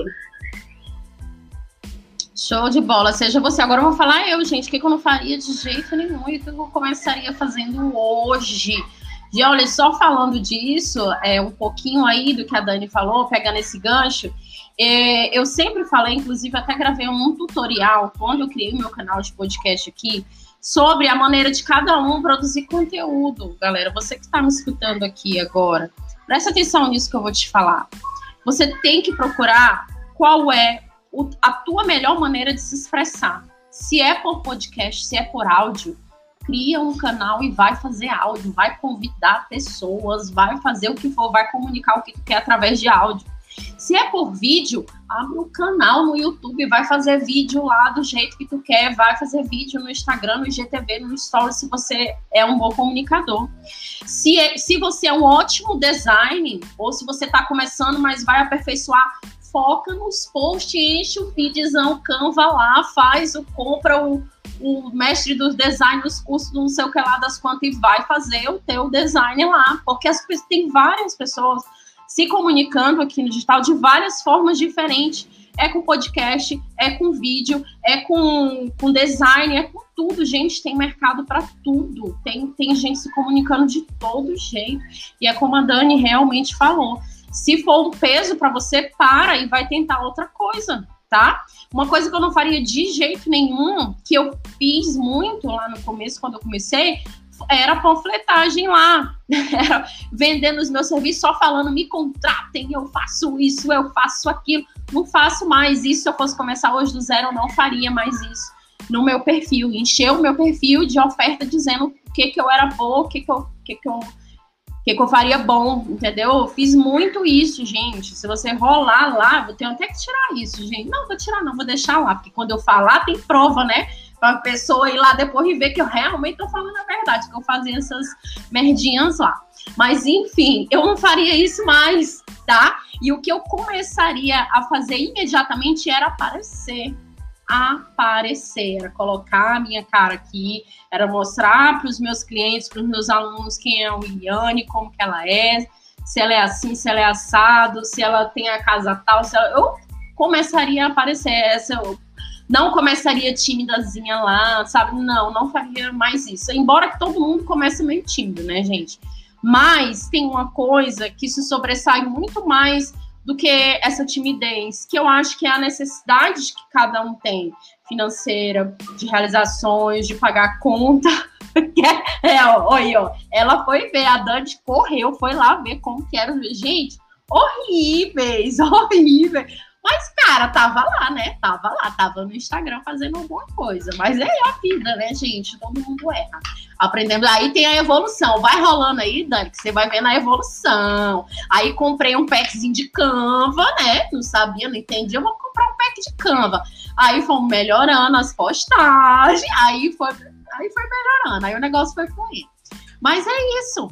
Show de bola, seja você. Agora eu vou falar eu, gente, o que eu não faria de jeito nenhum e o que eu começaria fazendo hoje. E olha, só falando disso, é, um pouquinho aí do que a Dani falou, pegando esse gancho, é, eu sempre falei, inclusive até gravei um tutorial quando eu criei meu canal de podcast aqui, sobre a maneira de cada um produzir conteúdo. Galera, você que está me escutando aqui agora, presta atenção nisso que eu vou te falar. Você tem que procurar qual é o, a tua melhor maneira de se expressar. Se é por podcast, se é por áudio, cria um canal e vai fazer áudio, vai convidar pessoas, vai fazer o que for, vai comunicar o que tu quer através de áudio. Se é por vídeo, abre um canal no YouTube, vai fazer vídeo lá do jeito que tu quer, vai fazer vídeo no Instagram, no IGTV, no Stories, se você é um bom comunicador. Se, é, se você é um ótimo design, ou se você está começando, mas vai aperfeiçoar, foca nos posts, enche o feedzão, Canva lá, faz o compra o, o mestre dos design, os cursos não sei o que lá das quantas e vai fazer o teu design lá, porque as, tem várias pessoas se comunicando aqui no digital de várias formas diferentes. É com podcast, é com vídeo, é com, com design, é com tudo. Gente, tem mercado para tudo. Tem, tem gente se comunicando de todo jeito. E é como a Dani realmente falou se for um peso para você, para e vai tentar outra coisa, tá? Uma coisa que eu não faria de jeito nenhum, que eu fiz muito lá no começo, quando eu comecei, era panfletagem lá, era vendendo os meus serviços, só falando, me contratem, eu faço isso, eu faço aquilo. Não faço mais isso. Se eu fosse começar hoje do zero, eu não faria mais isso no meu perfil. Encher o meu perfil de oferta dizendo o que, que eu era boa, o que, que, eu, o que, que eu que, que eu faria bom, entendeu? Eu fiz muito isso, gente. Se você rolar lá, eu tenho até que tirar isso, gente. Não, vou tirar, não, vou deixar lá, porque quando eu falar, tem prova, né? Pra pessoa ir lá depois e ver que eu realmente tô falando a verdade, que eu fazia essas merdinhas lá. Mas, enfim, eu não faria isso mais, tá? E o que eu começaria a fazer imediatamente era aparecer aparecer, era colocar a minha cara aqui, era mostrar para os meus clientes, para os meus alunos quem é a Williane, como que ela é, se ela é assim, se ela é assado, se ela tem a casa tal, se ela... eu começaria a aparecer essa, eu não começaria timidazinha lá, sabe? Não, não faria mais isso. Embora todo mundo comece meio tímido, né, gente? Mas tem uma coisa que se sobressai muito mais do que essa timidez, que eu acho que é a necessidade que cada um tem, financeira, de realizações, de pagar conta. é, ó, ó, ela foi ver, a Dante correu, foi lá ver como que era. Gente, horríveis, horríveis. Mas, cara, tava lá, né? Tava lá, tava no Instagram fazendo alguma coisa. Mas é a vida, né, gente? Todo mundo erra. Aprendendo. Aí tem a evolução. Vai rolando aí, Dani, que você vai vendo a evolução. Aí comprei um packzinho de Canva, né? Não sabia, não entendia. Vou comprar um pack de Canva. Aí fomos melhorando as postagens. Aí foi, aí foi melhorando. Aí o negócio foi fluindo. Mas é isso,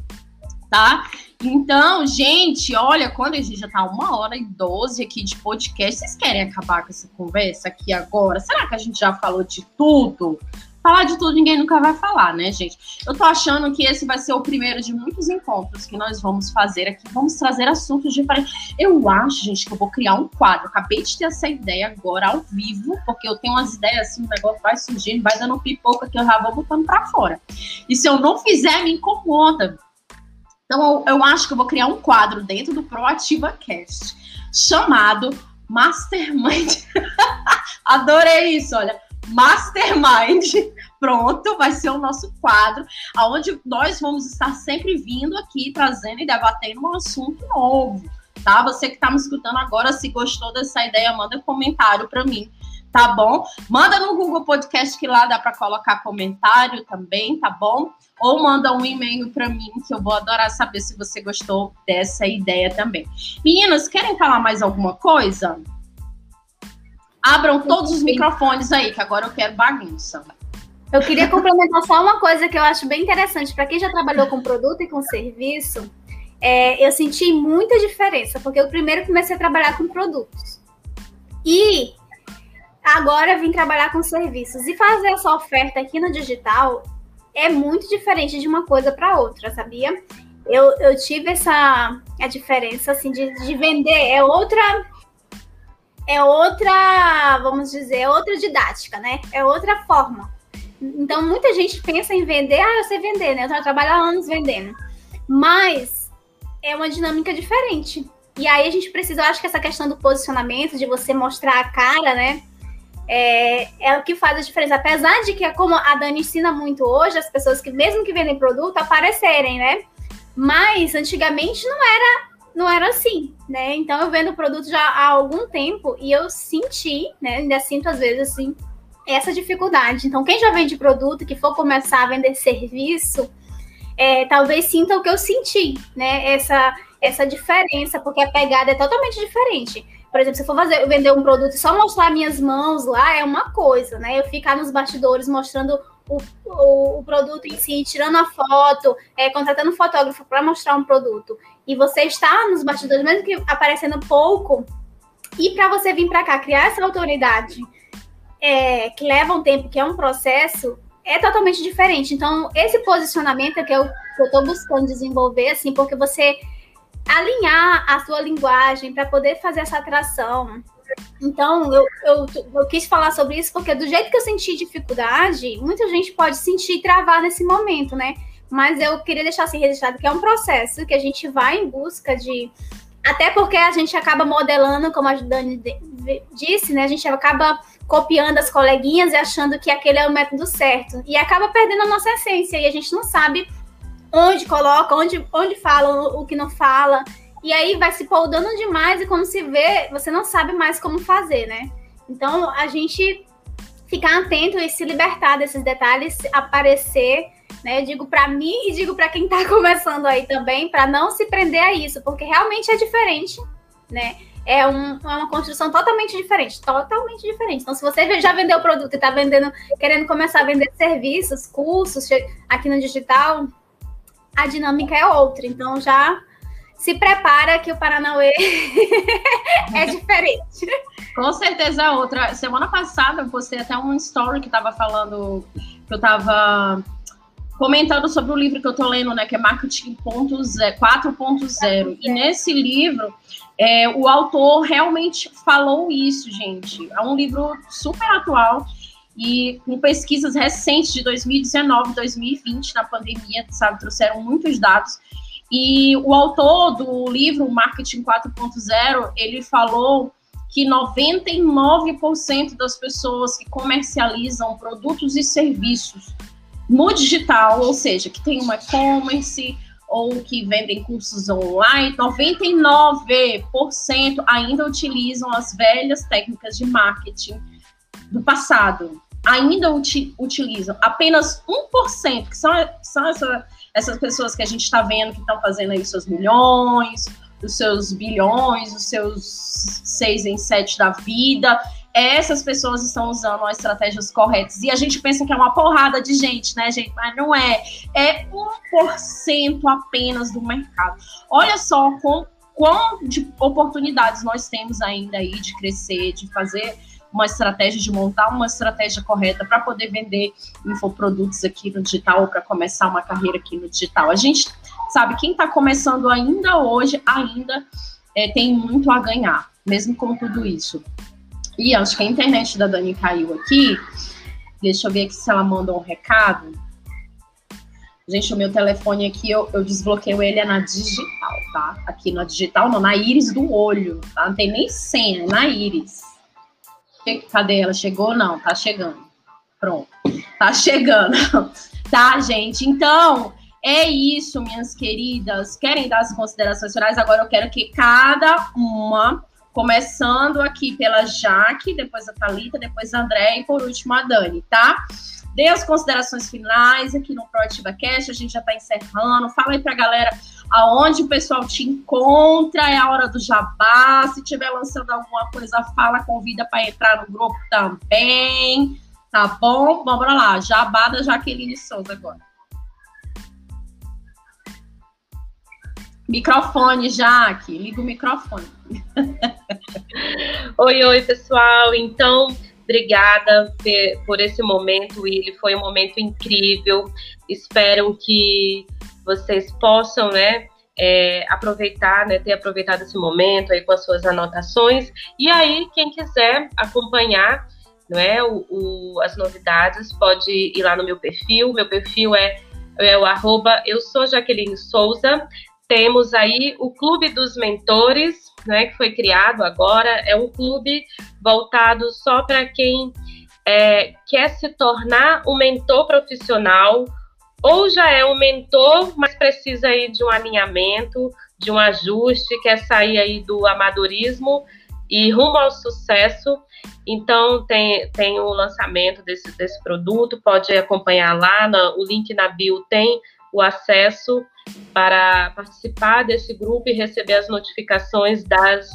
tá? Então, gente, olha, quando a gente já tá uma hora e doze aqui de podcast, vocês querem acabar com essa conversa aqui agora? Será que a gente já falou de tudo? Falar de tudo ninguém nunca vai falar, né, gente? Eu tô achando que esse vai ser o primeiro de muitos encontros que nós vamos fazer aqui. Vamos trazer assuntos diferentes. Eu acho, gente, que eu vou criar um quadro. Acabei de ter essa ideia agora ao vivo, porque eu tenho umas ideias assim, o negócio vai surgindo, vai dando pipoca que eu já vou botando pra fora. E se eu não fizer, me incomoda. Então, eu, eu acho que eu vou criar um quadro dentro do Proativa Cast chamado Mastermind. Adorei isso, olha. Mastermind. Pronto, vai ser o nosso quadro, onde nós vamos estar sempre vindo aqui, trazendo e debatendo um assunto novo, tá? Você que está me escutando agora, se gostou dessa ideia, manda um comentário para mim tá bom? Manda no Google Podcast que lá dá para colocar comentário também, tá bom? Ou manda um e-mail para mim que eu vou adorar saber se você gostou dessa ideia também. Meninas, querem falar mais alguma coisa? Abram todos os microfones aí, que agora eu quero bagunça. Eu queria complementar só uma coisa que eu acho bem interessante. Para quem já trabalhou com produto e com serviço, é, eu senti muita diferença, porque eu primeiro comecei a trabalhar com produtos. E agora vim trabalhar com serviços. E fazer essa oferta aqui no digital é muito diferente de uma coisa para outra, sabia? Eu, eu tive essa a diferença assim de, de vender é outra é outra, vamos dizer, é outra didática, né? É outra forma. Então muita gente pensa em vender, ah, eu sei vender, né? Eu trabalho há anos vendendo. Mas é uma dinâmica diferente. E aí a gente precisa, eu acho que essa questão do posicionamento, de você mostrar a cara, né? É, é o que faz a diferença. Apesar de que, é como a Dani ensina muito hoje, as pessoas que, mesmo que vendem produto, aparecerem, né? Mas antigamente não era não era assim, né? Então eu vendo produto já há algum tempo e eu senti, né? Ainda sinto às vezes assim, essa dificuldade. Então, quem já vende produto, que for começar a vender serviço, é, talvez sinta o que eu senti, né? Essa, essa diferença, porque a pegada é totalmente diferente. Por exemplo, se eu for fazer, vender um produto e só mostrar minhas mãos lá, é uma coisa, né? Eu ficar nos bastidores mostrando o, o, o produto em si, tirando a foto, é, contratando um fotógrafo para mostrar um produto. E você está nos bastidores, mesmo que aparecendo pouco, e para você vir para cá criar essa autoridade é, que leva um tempo, que é um processo, é totalmente diferente. Então, esse posicionamento é que eu estou buscando desenvolver, assim, porque você alinhar a sua linguagem para poder fazer essa atração. Então, eu, eu, eu, quis falar sobre isso porque, do jeito que eu senti dificuldade, muita gente pode sentir travar nesse momento, né? Mas eu queria deixar assim registrado que é um processo que a gente vai em busca de. Até porque a gente acaba modelando, como a Dani disse, né? A gente acaba copiando as coleguinhas e achando que aquele é o método certo. E acaba perdendo a nossa essência. E a gente não sabe onde coloca, onde, onde fala, o que não fala. E aí vai se poldando demais e quando se vê, você não sabe mais como fazer, né? Então a gente ficar atento e se libertar desses detalhes, aparecer, né? Eu digo para mim e digo para quem está começando aí também, para não se prender a isso, porque realmente é diferente, né? é, um, é uma construção totalmente diferente, totalmente diferente. Então, se você já vendeu o produto e está vendendo, querendo começar a vender serviços, cursos aqui no digital, a dinâmica é outra. Então, já se prepara que o Paranauê é diferente. Com certeza é outra. Semana passada eu postei até um story que estava falando que eu estava comentando sobre o livro que eu estou lendo, né, que é Marketing 4.0. E nesse livro é, o autor realmente falou isso, gente. É um livro super atual e com pesquisas recentes de 2019, 2020, na pandemia, sabe, trouxeram muitos dados. E o autor do livro Marketing 4.0, ele falou que 99% das pessoas que comercializam produtos e serviços no digital, ou seja, que tem um e-commerce, ou que vendem cursos online, 99% ainda utilizam as velhas técnicas de marketing do passado. Ainda uti utilizam. Apenas 1%, que são, são essa, essas pessoas que a gente está vendo que estão fazendo aí seus milhões, os seus bilhões, os seus seis em sete da vida, essas pessoas estão usando as estratégias corretas. E a gente pensa que é uma porrada de gente, né, gente? Mas não é. É 1% apenas do mercado. Olha só com, quão de oportunidades nós temos ainda aí de crescer, de fazer uma estratégia, de montar uma estratégia correta para poder vender infoprodutos aqui no digital ou para começar uma carreira aqui no digital. A gente sabe, quem está começando ainda hoje, ainda é, tem muito a ganhar, mesmo com tudo isso. E acho que a internet da Dani caiu aqui. Deixa eu ver aqui se ela mandou um recado. Gente, o meu telefone aqui, eu, eu desbloqueio ele é na digital, tá? Aqui na digital, não, na íris do olho, tá? Não tem nem senha, é na íris. Cadê ela? Chegou? Não, tá chegando. Pronto. Tá chegando. tá, gente? Então, é isso, minhas queridas. Querem dar as considerações finais? Agora eu quero que cada uma Começando aqui pela Jaque, depois a Thalita, depois a André e por último a Dani, tá? Dê as considerações finais aqui no Proativa Cast, a gente já está encerrando. Fala aí pra galera aonde o pessoal te encontra, é a hora do jabá. Se tiver lançando alguma coisa, fala, convida para entrar no grupo também. Tá bom? Vamos lá, jabá da Jaqueline Souza agora. Microfone, Jaque, liga o microfone. oi, oi, pessoal. Então, obrigada por esse momento, Willy. Foi um momento incrível. Espero que vocês possam, né, é, aproveitar, né, ter aproveitado esse momento aí com as suas anotações. E aí, quem quiser acompanhar, não é, o, o, as novidades, pode ir lá no meu perfil. Meu perfil é é o arroba eu sou Jaqueline Souza. Temos aí o Clube dos Mentores, né, que foi criado agora. É um clube voltado só para quem é, quer se tornar um mentor profissional ou já é um mentor, mas precisa aí de um alinhamento, de um ajuste, quer sair aí do amadorismo e rumo ao sucesso. Então tem, tem o lançamento desse, desse produto, pode acompanhar lá, o link na bio tem o acesso para participar desse grupo e receber as notificações das,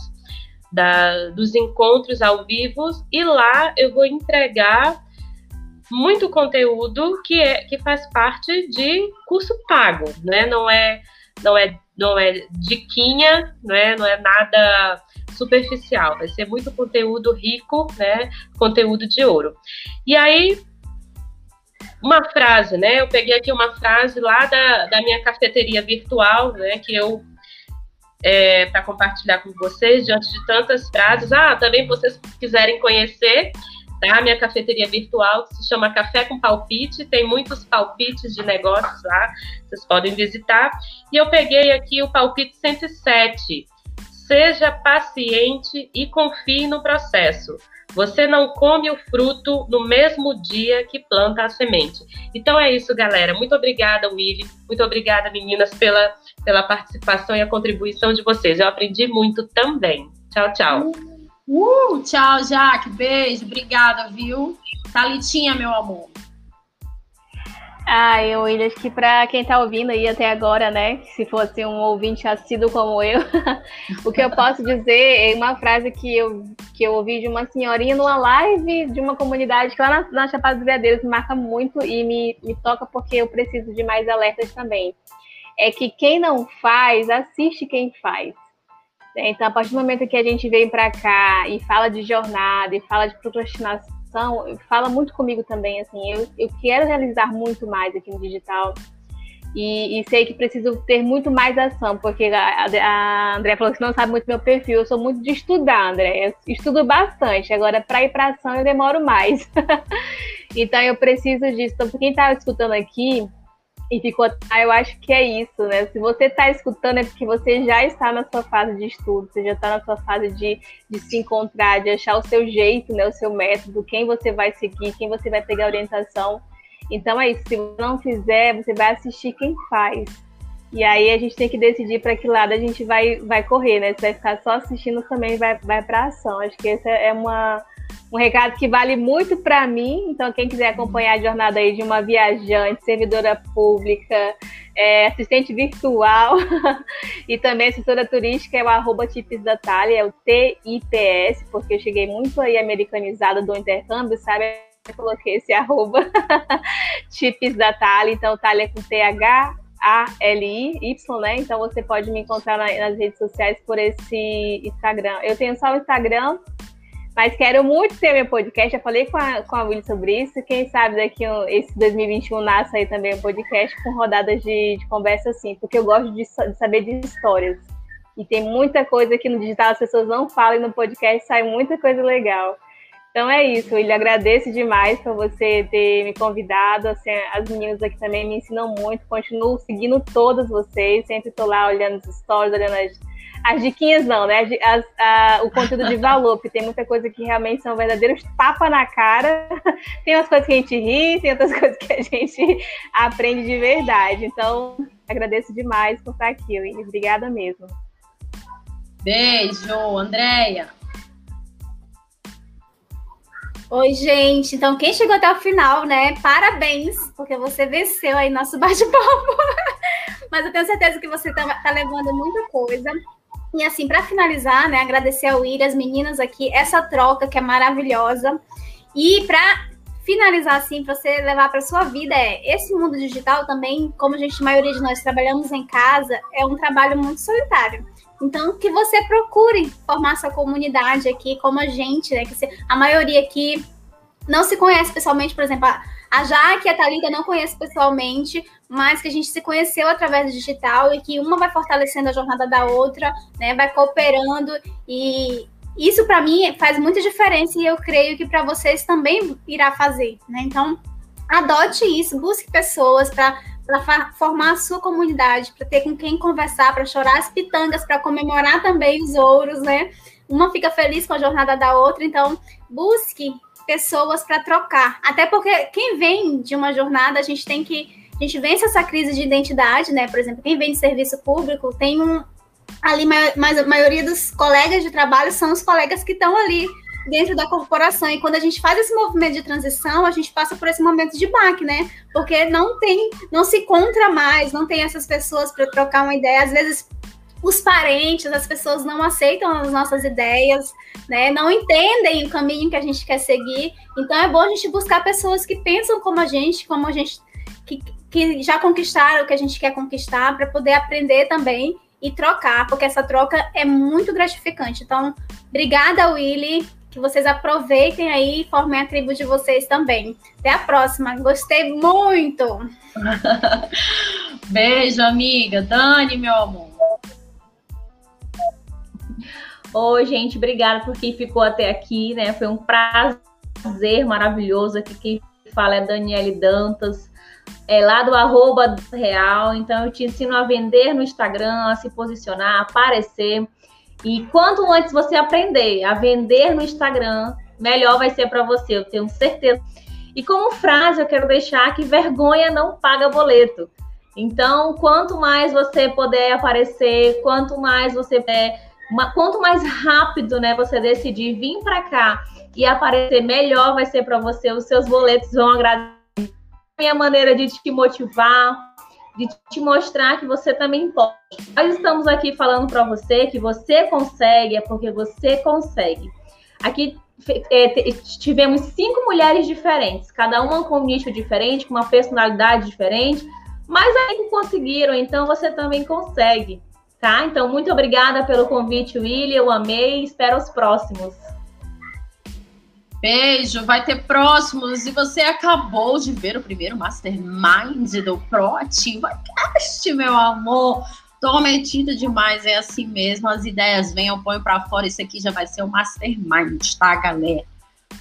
da, dos encontros ao vivo. E lá eu vou entregar muito conteúdo que, é, que faz parte de curso pago, né? Não é, não é, não é diquinha, não é, não é nada superficial, vai ser muito conteúdo rico, né? Conteúdo de ouro. E aí, uma frase, né? Eu peguei aqui uma frase lá da, da minha cafeteria virtual, né? Que eu é, para compartilhar com vocês diante de tantas frases. Ah, também vocês quiserem conhecer, tá? Minha cafeteria virtual que se chama Café com Palpite, tem muitos palpites de negócios lá, vocês podem visitar. E eu peguei aqui o palpite 107, Seja paciente e confie no processo. Você não come o fruto no mesmo dia que planta a semente. Então é isso, galera. Muito obrigada, Willy. Muito obrigada, meninas, pela, pela participação e a contribuição de vocês. Eu aprendi muito também. Tchau, tchau. Uh, tchau, Jaque. Beijo. Obrigada, viu? Talitinha, meu amor. Ah, eu acho que para quem está ouvindo aí até agora, né, se fosse um ouvinte assíduo como eu, o que eu posso dizer é uma frase que eu, que eu ouvi de uma senhorinha numa live de uma comunidade que lá na, na Chapada dos Veadeiros me marca muito e me, me toca porque eu preciso de mais alertas também. É que quem não faz, assiste quem faz. Então, a partir do momento que a gente vem para cá e fala de jornada e fala de procrastinação, fala muito comigo também, assim, eu, eu quero realizar muito mais aqui no digital e, e, sei que preciso ter muito mais ação, porque a, a André falou que não sabe muito meu perfil, eu sou muito de estudar, André, eu estudo bastante, agora para ir para ação eu demoro mais. então eu preciso disso. Então, quem está escutando aqui, e ficou, ah, eu acho que é isso, né? Se você está escutando é porque você já está na sua fase de estudo, você já está na sua fase de, de se encontrar, de achar o seu jeito, né? O seu método, quem você vai seguir, quem você vai pegar orientação. Então é isso, se você não fizer, você vai assistir quem faz. E aí a gente tem que decidir para que lado a gente vai, vai correr, né? Se vai ficar só assistindo também vai, vai para ação. Acho que essa é uma, um recado que vale muito para mim. Então, quem quiser acompanhar a jornada aí de uma viajante, servidora pública, é, assistente virtual e também assessora turística é o arroba tips da Thalia, é o TIPS, porque eu cheguei muito aí americanizada do intercâmbio, sabe? Eu coloquei esse arroba tips da Thalia, então Thalia com TH a-L-I-Y, né? Então você pode me encontrar nas redes sociais por esse Instagram. Eu tenho só o Instagram, mas quero muito ter meu podcast. Já falei com a, com a Willy sobre isso. Quem sabe daqui esse 2021 nasce aí também um podcast com rodadas de, de conversa assim, porque eu gosto de, de, saber de histórias. E tem muita coisa que no digital as pessoas não falam e no podcast sai muita coisa legal. Então é isso, ele agradece demais por você ter me convidado. Assim, as meninas aqui também me ensinam muito, continuo seguindo todas vocês, sempre estou lá olhando os stories, olhando as as diquinhas não, né? As, a, o conteúdo de valor, porque tem muita coisa que realmente são verdadeiros tapa na cara. Tem umas coisas que a gente ri, tem outras coisas que a gente aprende de verdade. Então, agradeço demais por estar aqui, Willy. Obrigada mesmo. Beijo, Andréia. Oi, gente. Então, quem chegou até o final, né? Parabéns, porque você venceu aí nosso bate-papo. Mas eu tenho certeza que você tá, tá levando muita coisa. E assim, para finalizar, né, agradecer ao William, as meninas aqui, essa troca que é maravilhosa. E para finalizar assim, para você levar para sua vida é esse mundo digital também, como a gente, a maioria de nós trabalhamos em casa, é um trabalho muito solitário. Então, que você procure formar sua comunidade aqui, como a gente, né? Que a maioria aqui não se conhece pessoalmente, por exemplo, a, a Jaque e a Thalita não conhecem pessoalmente, mas que a gente se conheceu através do digital e que uma vai fortalecendo a jornada da outra, né? Vai cooperando e isso para mim faz muita diferença e eu creio que para vocês também irá fazer, né? Então, adote isso, busque pessoas para para formar a sua comunidade, para ter com quem conversar, para chorar as pitangas, para comemorar também os ouros, né? Uma fica feliz com a jornada da outra, então busque pessoas para trocar. Até porque quem vem de uma jornada, a gente tem que. A gente vence essa crise de identidade, né? Por exemplo, quem vem de serviço público tem um. Ali, mas a maioria dos colegas de trabalho são os colegas que estão ali dentro da corporação. E quando a gente faz esse movimento de transição, a gente passa por esse momento de baque, né? Porque não tem, não se encontra mais, não tem essas pessoas para trocar uma ideia. Às vezes os parentes, as pessoas não aceitam as nossas ideias, né? Não entendem o caminho que a gente quer seguir. Então é bom a gente buscar pessoas que pensam como a gente, como a gente que, que já conquistaram o que a gente quer conquistar, para poder aprender também e trocar, porque essa troca é muito gratificante. Então, obrigada, Willy. Que vocês aproveitem aí e formem a tribo de vocês também. Até a próxima. Gostei muito. Beijo, amiga. Dani, meu amor. Oi, gente, obrigada por quem ficou até aqui, né? Foi um prazer maravilhoso aqui. Quem fala é Daniele Dantas, é lá do arroba real. Então, eu te ensino a vender no Instagram, a se posicionar, a aparecer. E quanto antes você aprender a vender no Instagram, melhor vai ser para você, eu tenho certeza. E como frase, eu quero deixar que vergonha não paga boleto. Então, quanto mais você puder aparecer, quanto mais você puder uma, quanto mais rápido, né, você decidir vir para cá e aparecer, melhor vai ser para você. Os seus boletos vão agradecer. Minha maneira de te motivar, de te mostrar que você também pode. Nós estamos aqui falando para você que você consegue, é porque você consegue. Aqui é, tivemos cinco mulheres diferentes, cada uma com um nicho diferente, com uma personalidade diferente, mas aí conseguiram, então você também consegue tá? Então, muito obrigada pelo convite, William. Eu amei. Espero os próximos. Beijo, vai ter próximos. E você acabou de ver o primeiro Mastermind do Proativa Cast, meu amor. Tô metida demais, é assim mesmo. As ideias vêm, eu ponho pra fora. Isso aqui já vai ser o Mastermind, tá, galera?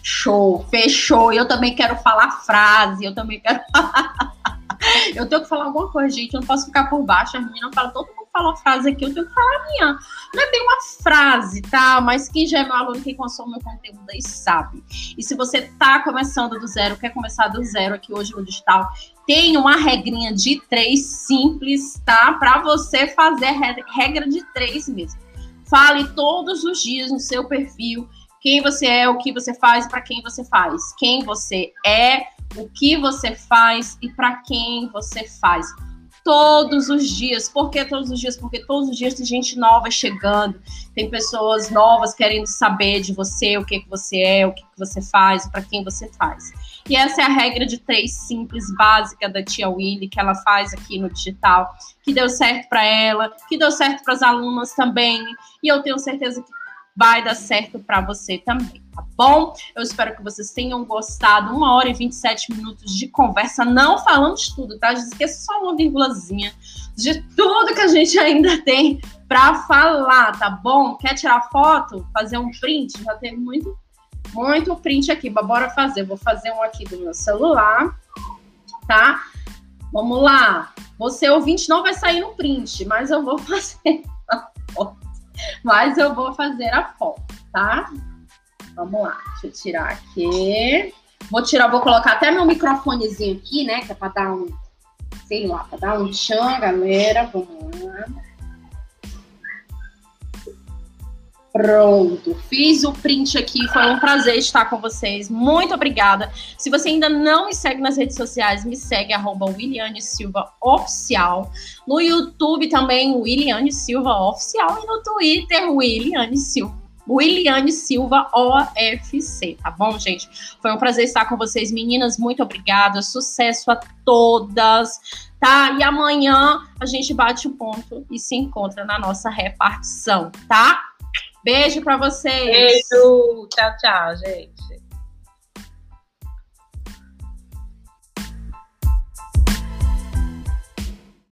Show, fechou. Eu também quero falar frase, eu também quero. eu tenho que falar alguma coisa, gente. Eu não posso ficar por baixo. A menina fala todo mundo falo uma frase aqui, eu tenho que falar a minha. Não é bem uma frase, tá? Mas quem já é meu aluno, quem consome meu conteúdo aí sabe. E se você tá começando do zero, quer começar do zero aqui hoje no digital, tem uma regrinha de três simples, tá? Para você fazer regra de três mesmo. Fale todos os dias no seu perfil quem você é, o que você faz, para quem você faz. Quem você é, o que você faz e para quem você faz todos os dias. Por que todos os dias? Porque todos os dias tem gente nova chegando, tem pessoas novas querendo saber de você, o que, que você é, o que, que você faz, para quem você faz. E essa é a regra de três simples, básica da tia Willy, que ela faz aqui no digital, que deu certo para ela, que deu certo para as alunas também, e eu tenho certeza que vai dar certo para você também, tá bom? Eu espero que vocês tenham gostado. Uma hora e 27 minutos de conversa. Não falamos tudo, tá? Esqueça só uma vírgulazinha de tudo que a gente ainda tem para falar, tá bom? Quer tirar foto? Fazer um print? Já teve muito, muito print aqui. Bora fazer. vou fazer um aqui do meu celular, tá? Vamos lá. Você ouvinte não vai sair no print, mas eu vou fazer. Mas eu vou fazer a foto, tá? Vamos lá, deixa eu tirar aqui. Vou tirar, vou colocar até meu microfonezinho aqui, né? Que é pra dar um, sei lá, pra dar um tchan, galera. Vamos lá. Pronto, fiz o print aqui, foi um prazer estar com vocês. Muito obrigada. Se você ainda não me segue nas redes sociais, me segue arroba Williane Silva Oficial. No YouTube também, Williane Silva Oficial. E no Twitter, Williane Silva. Williane Silva OFC, tá bom, gente? Foi um prazer estar com vocês, meninas. Muito obrigada. Sucesso a todas, tá? E amanhã a gente bate o ponto e se encontra na nossa repartição, tá? Beijo para vocês. Beijo. Tchau, tchau, gente.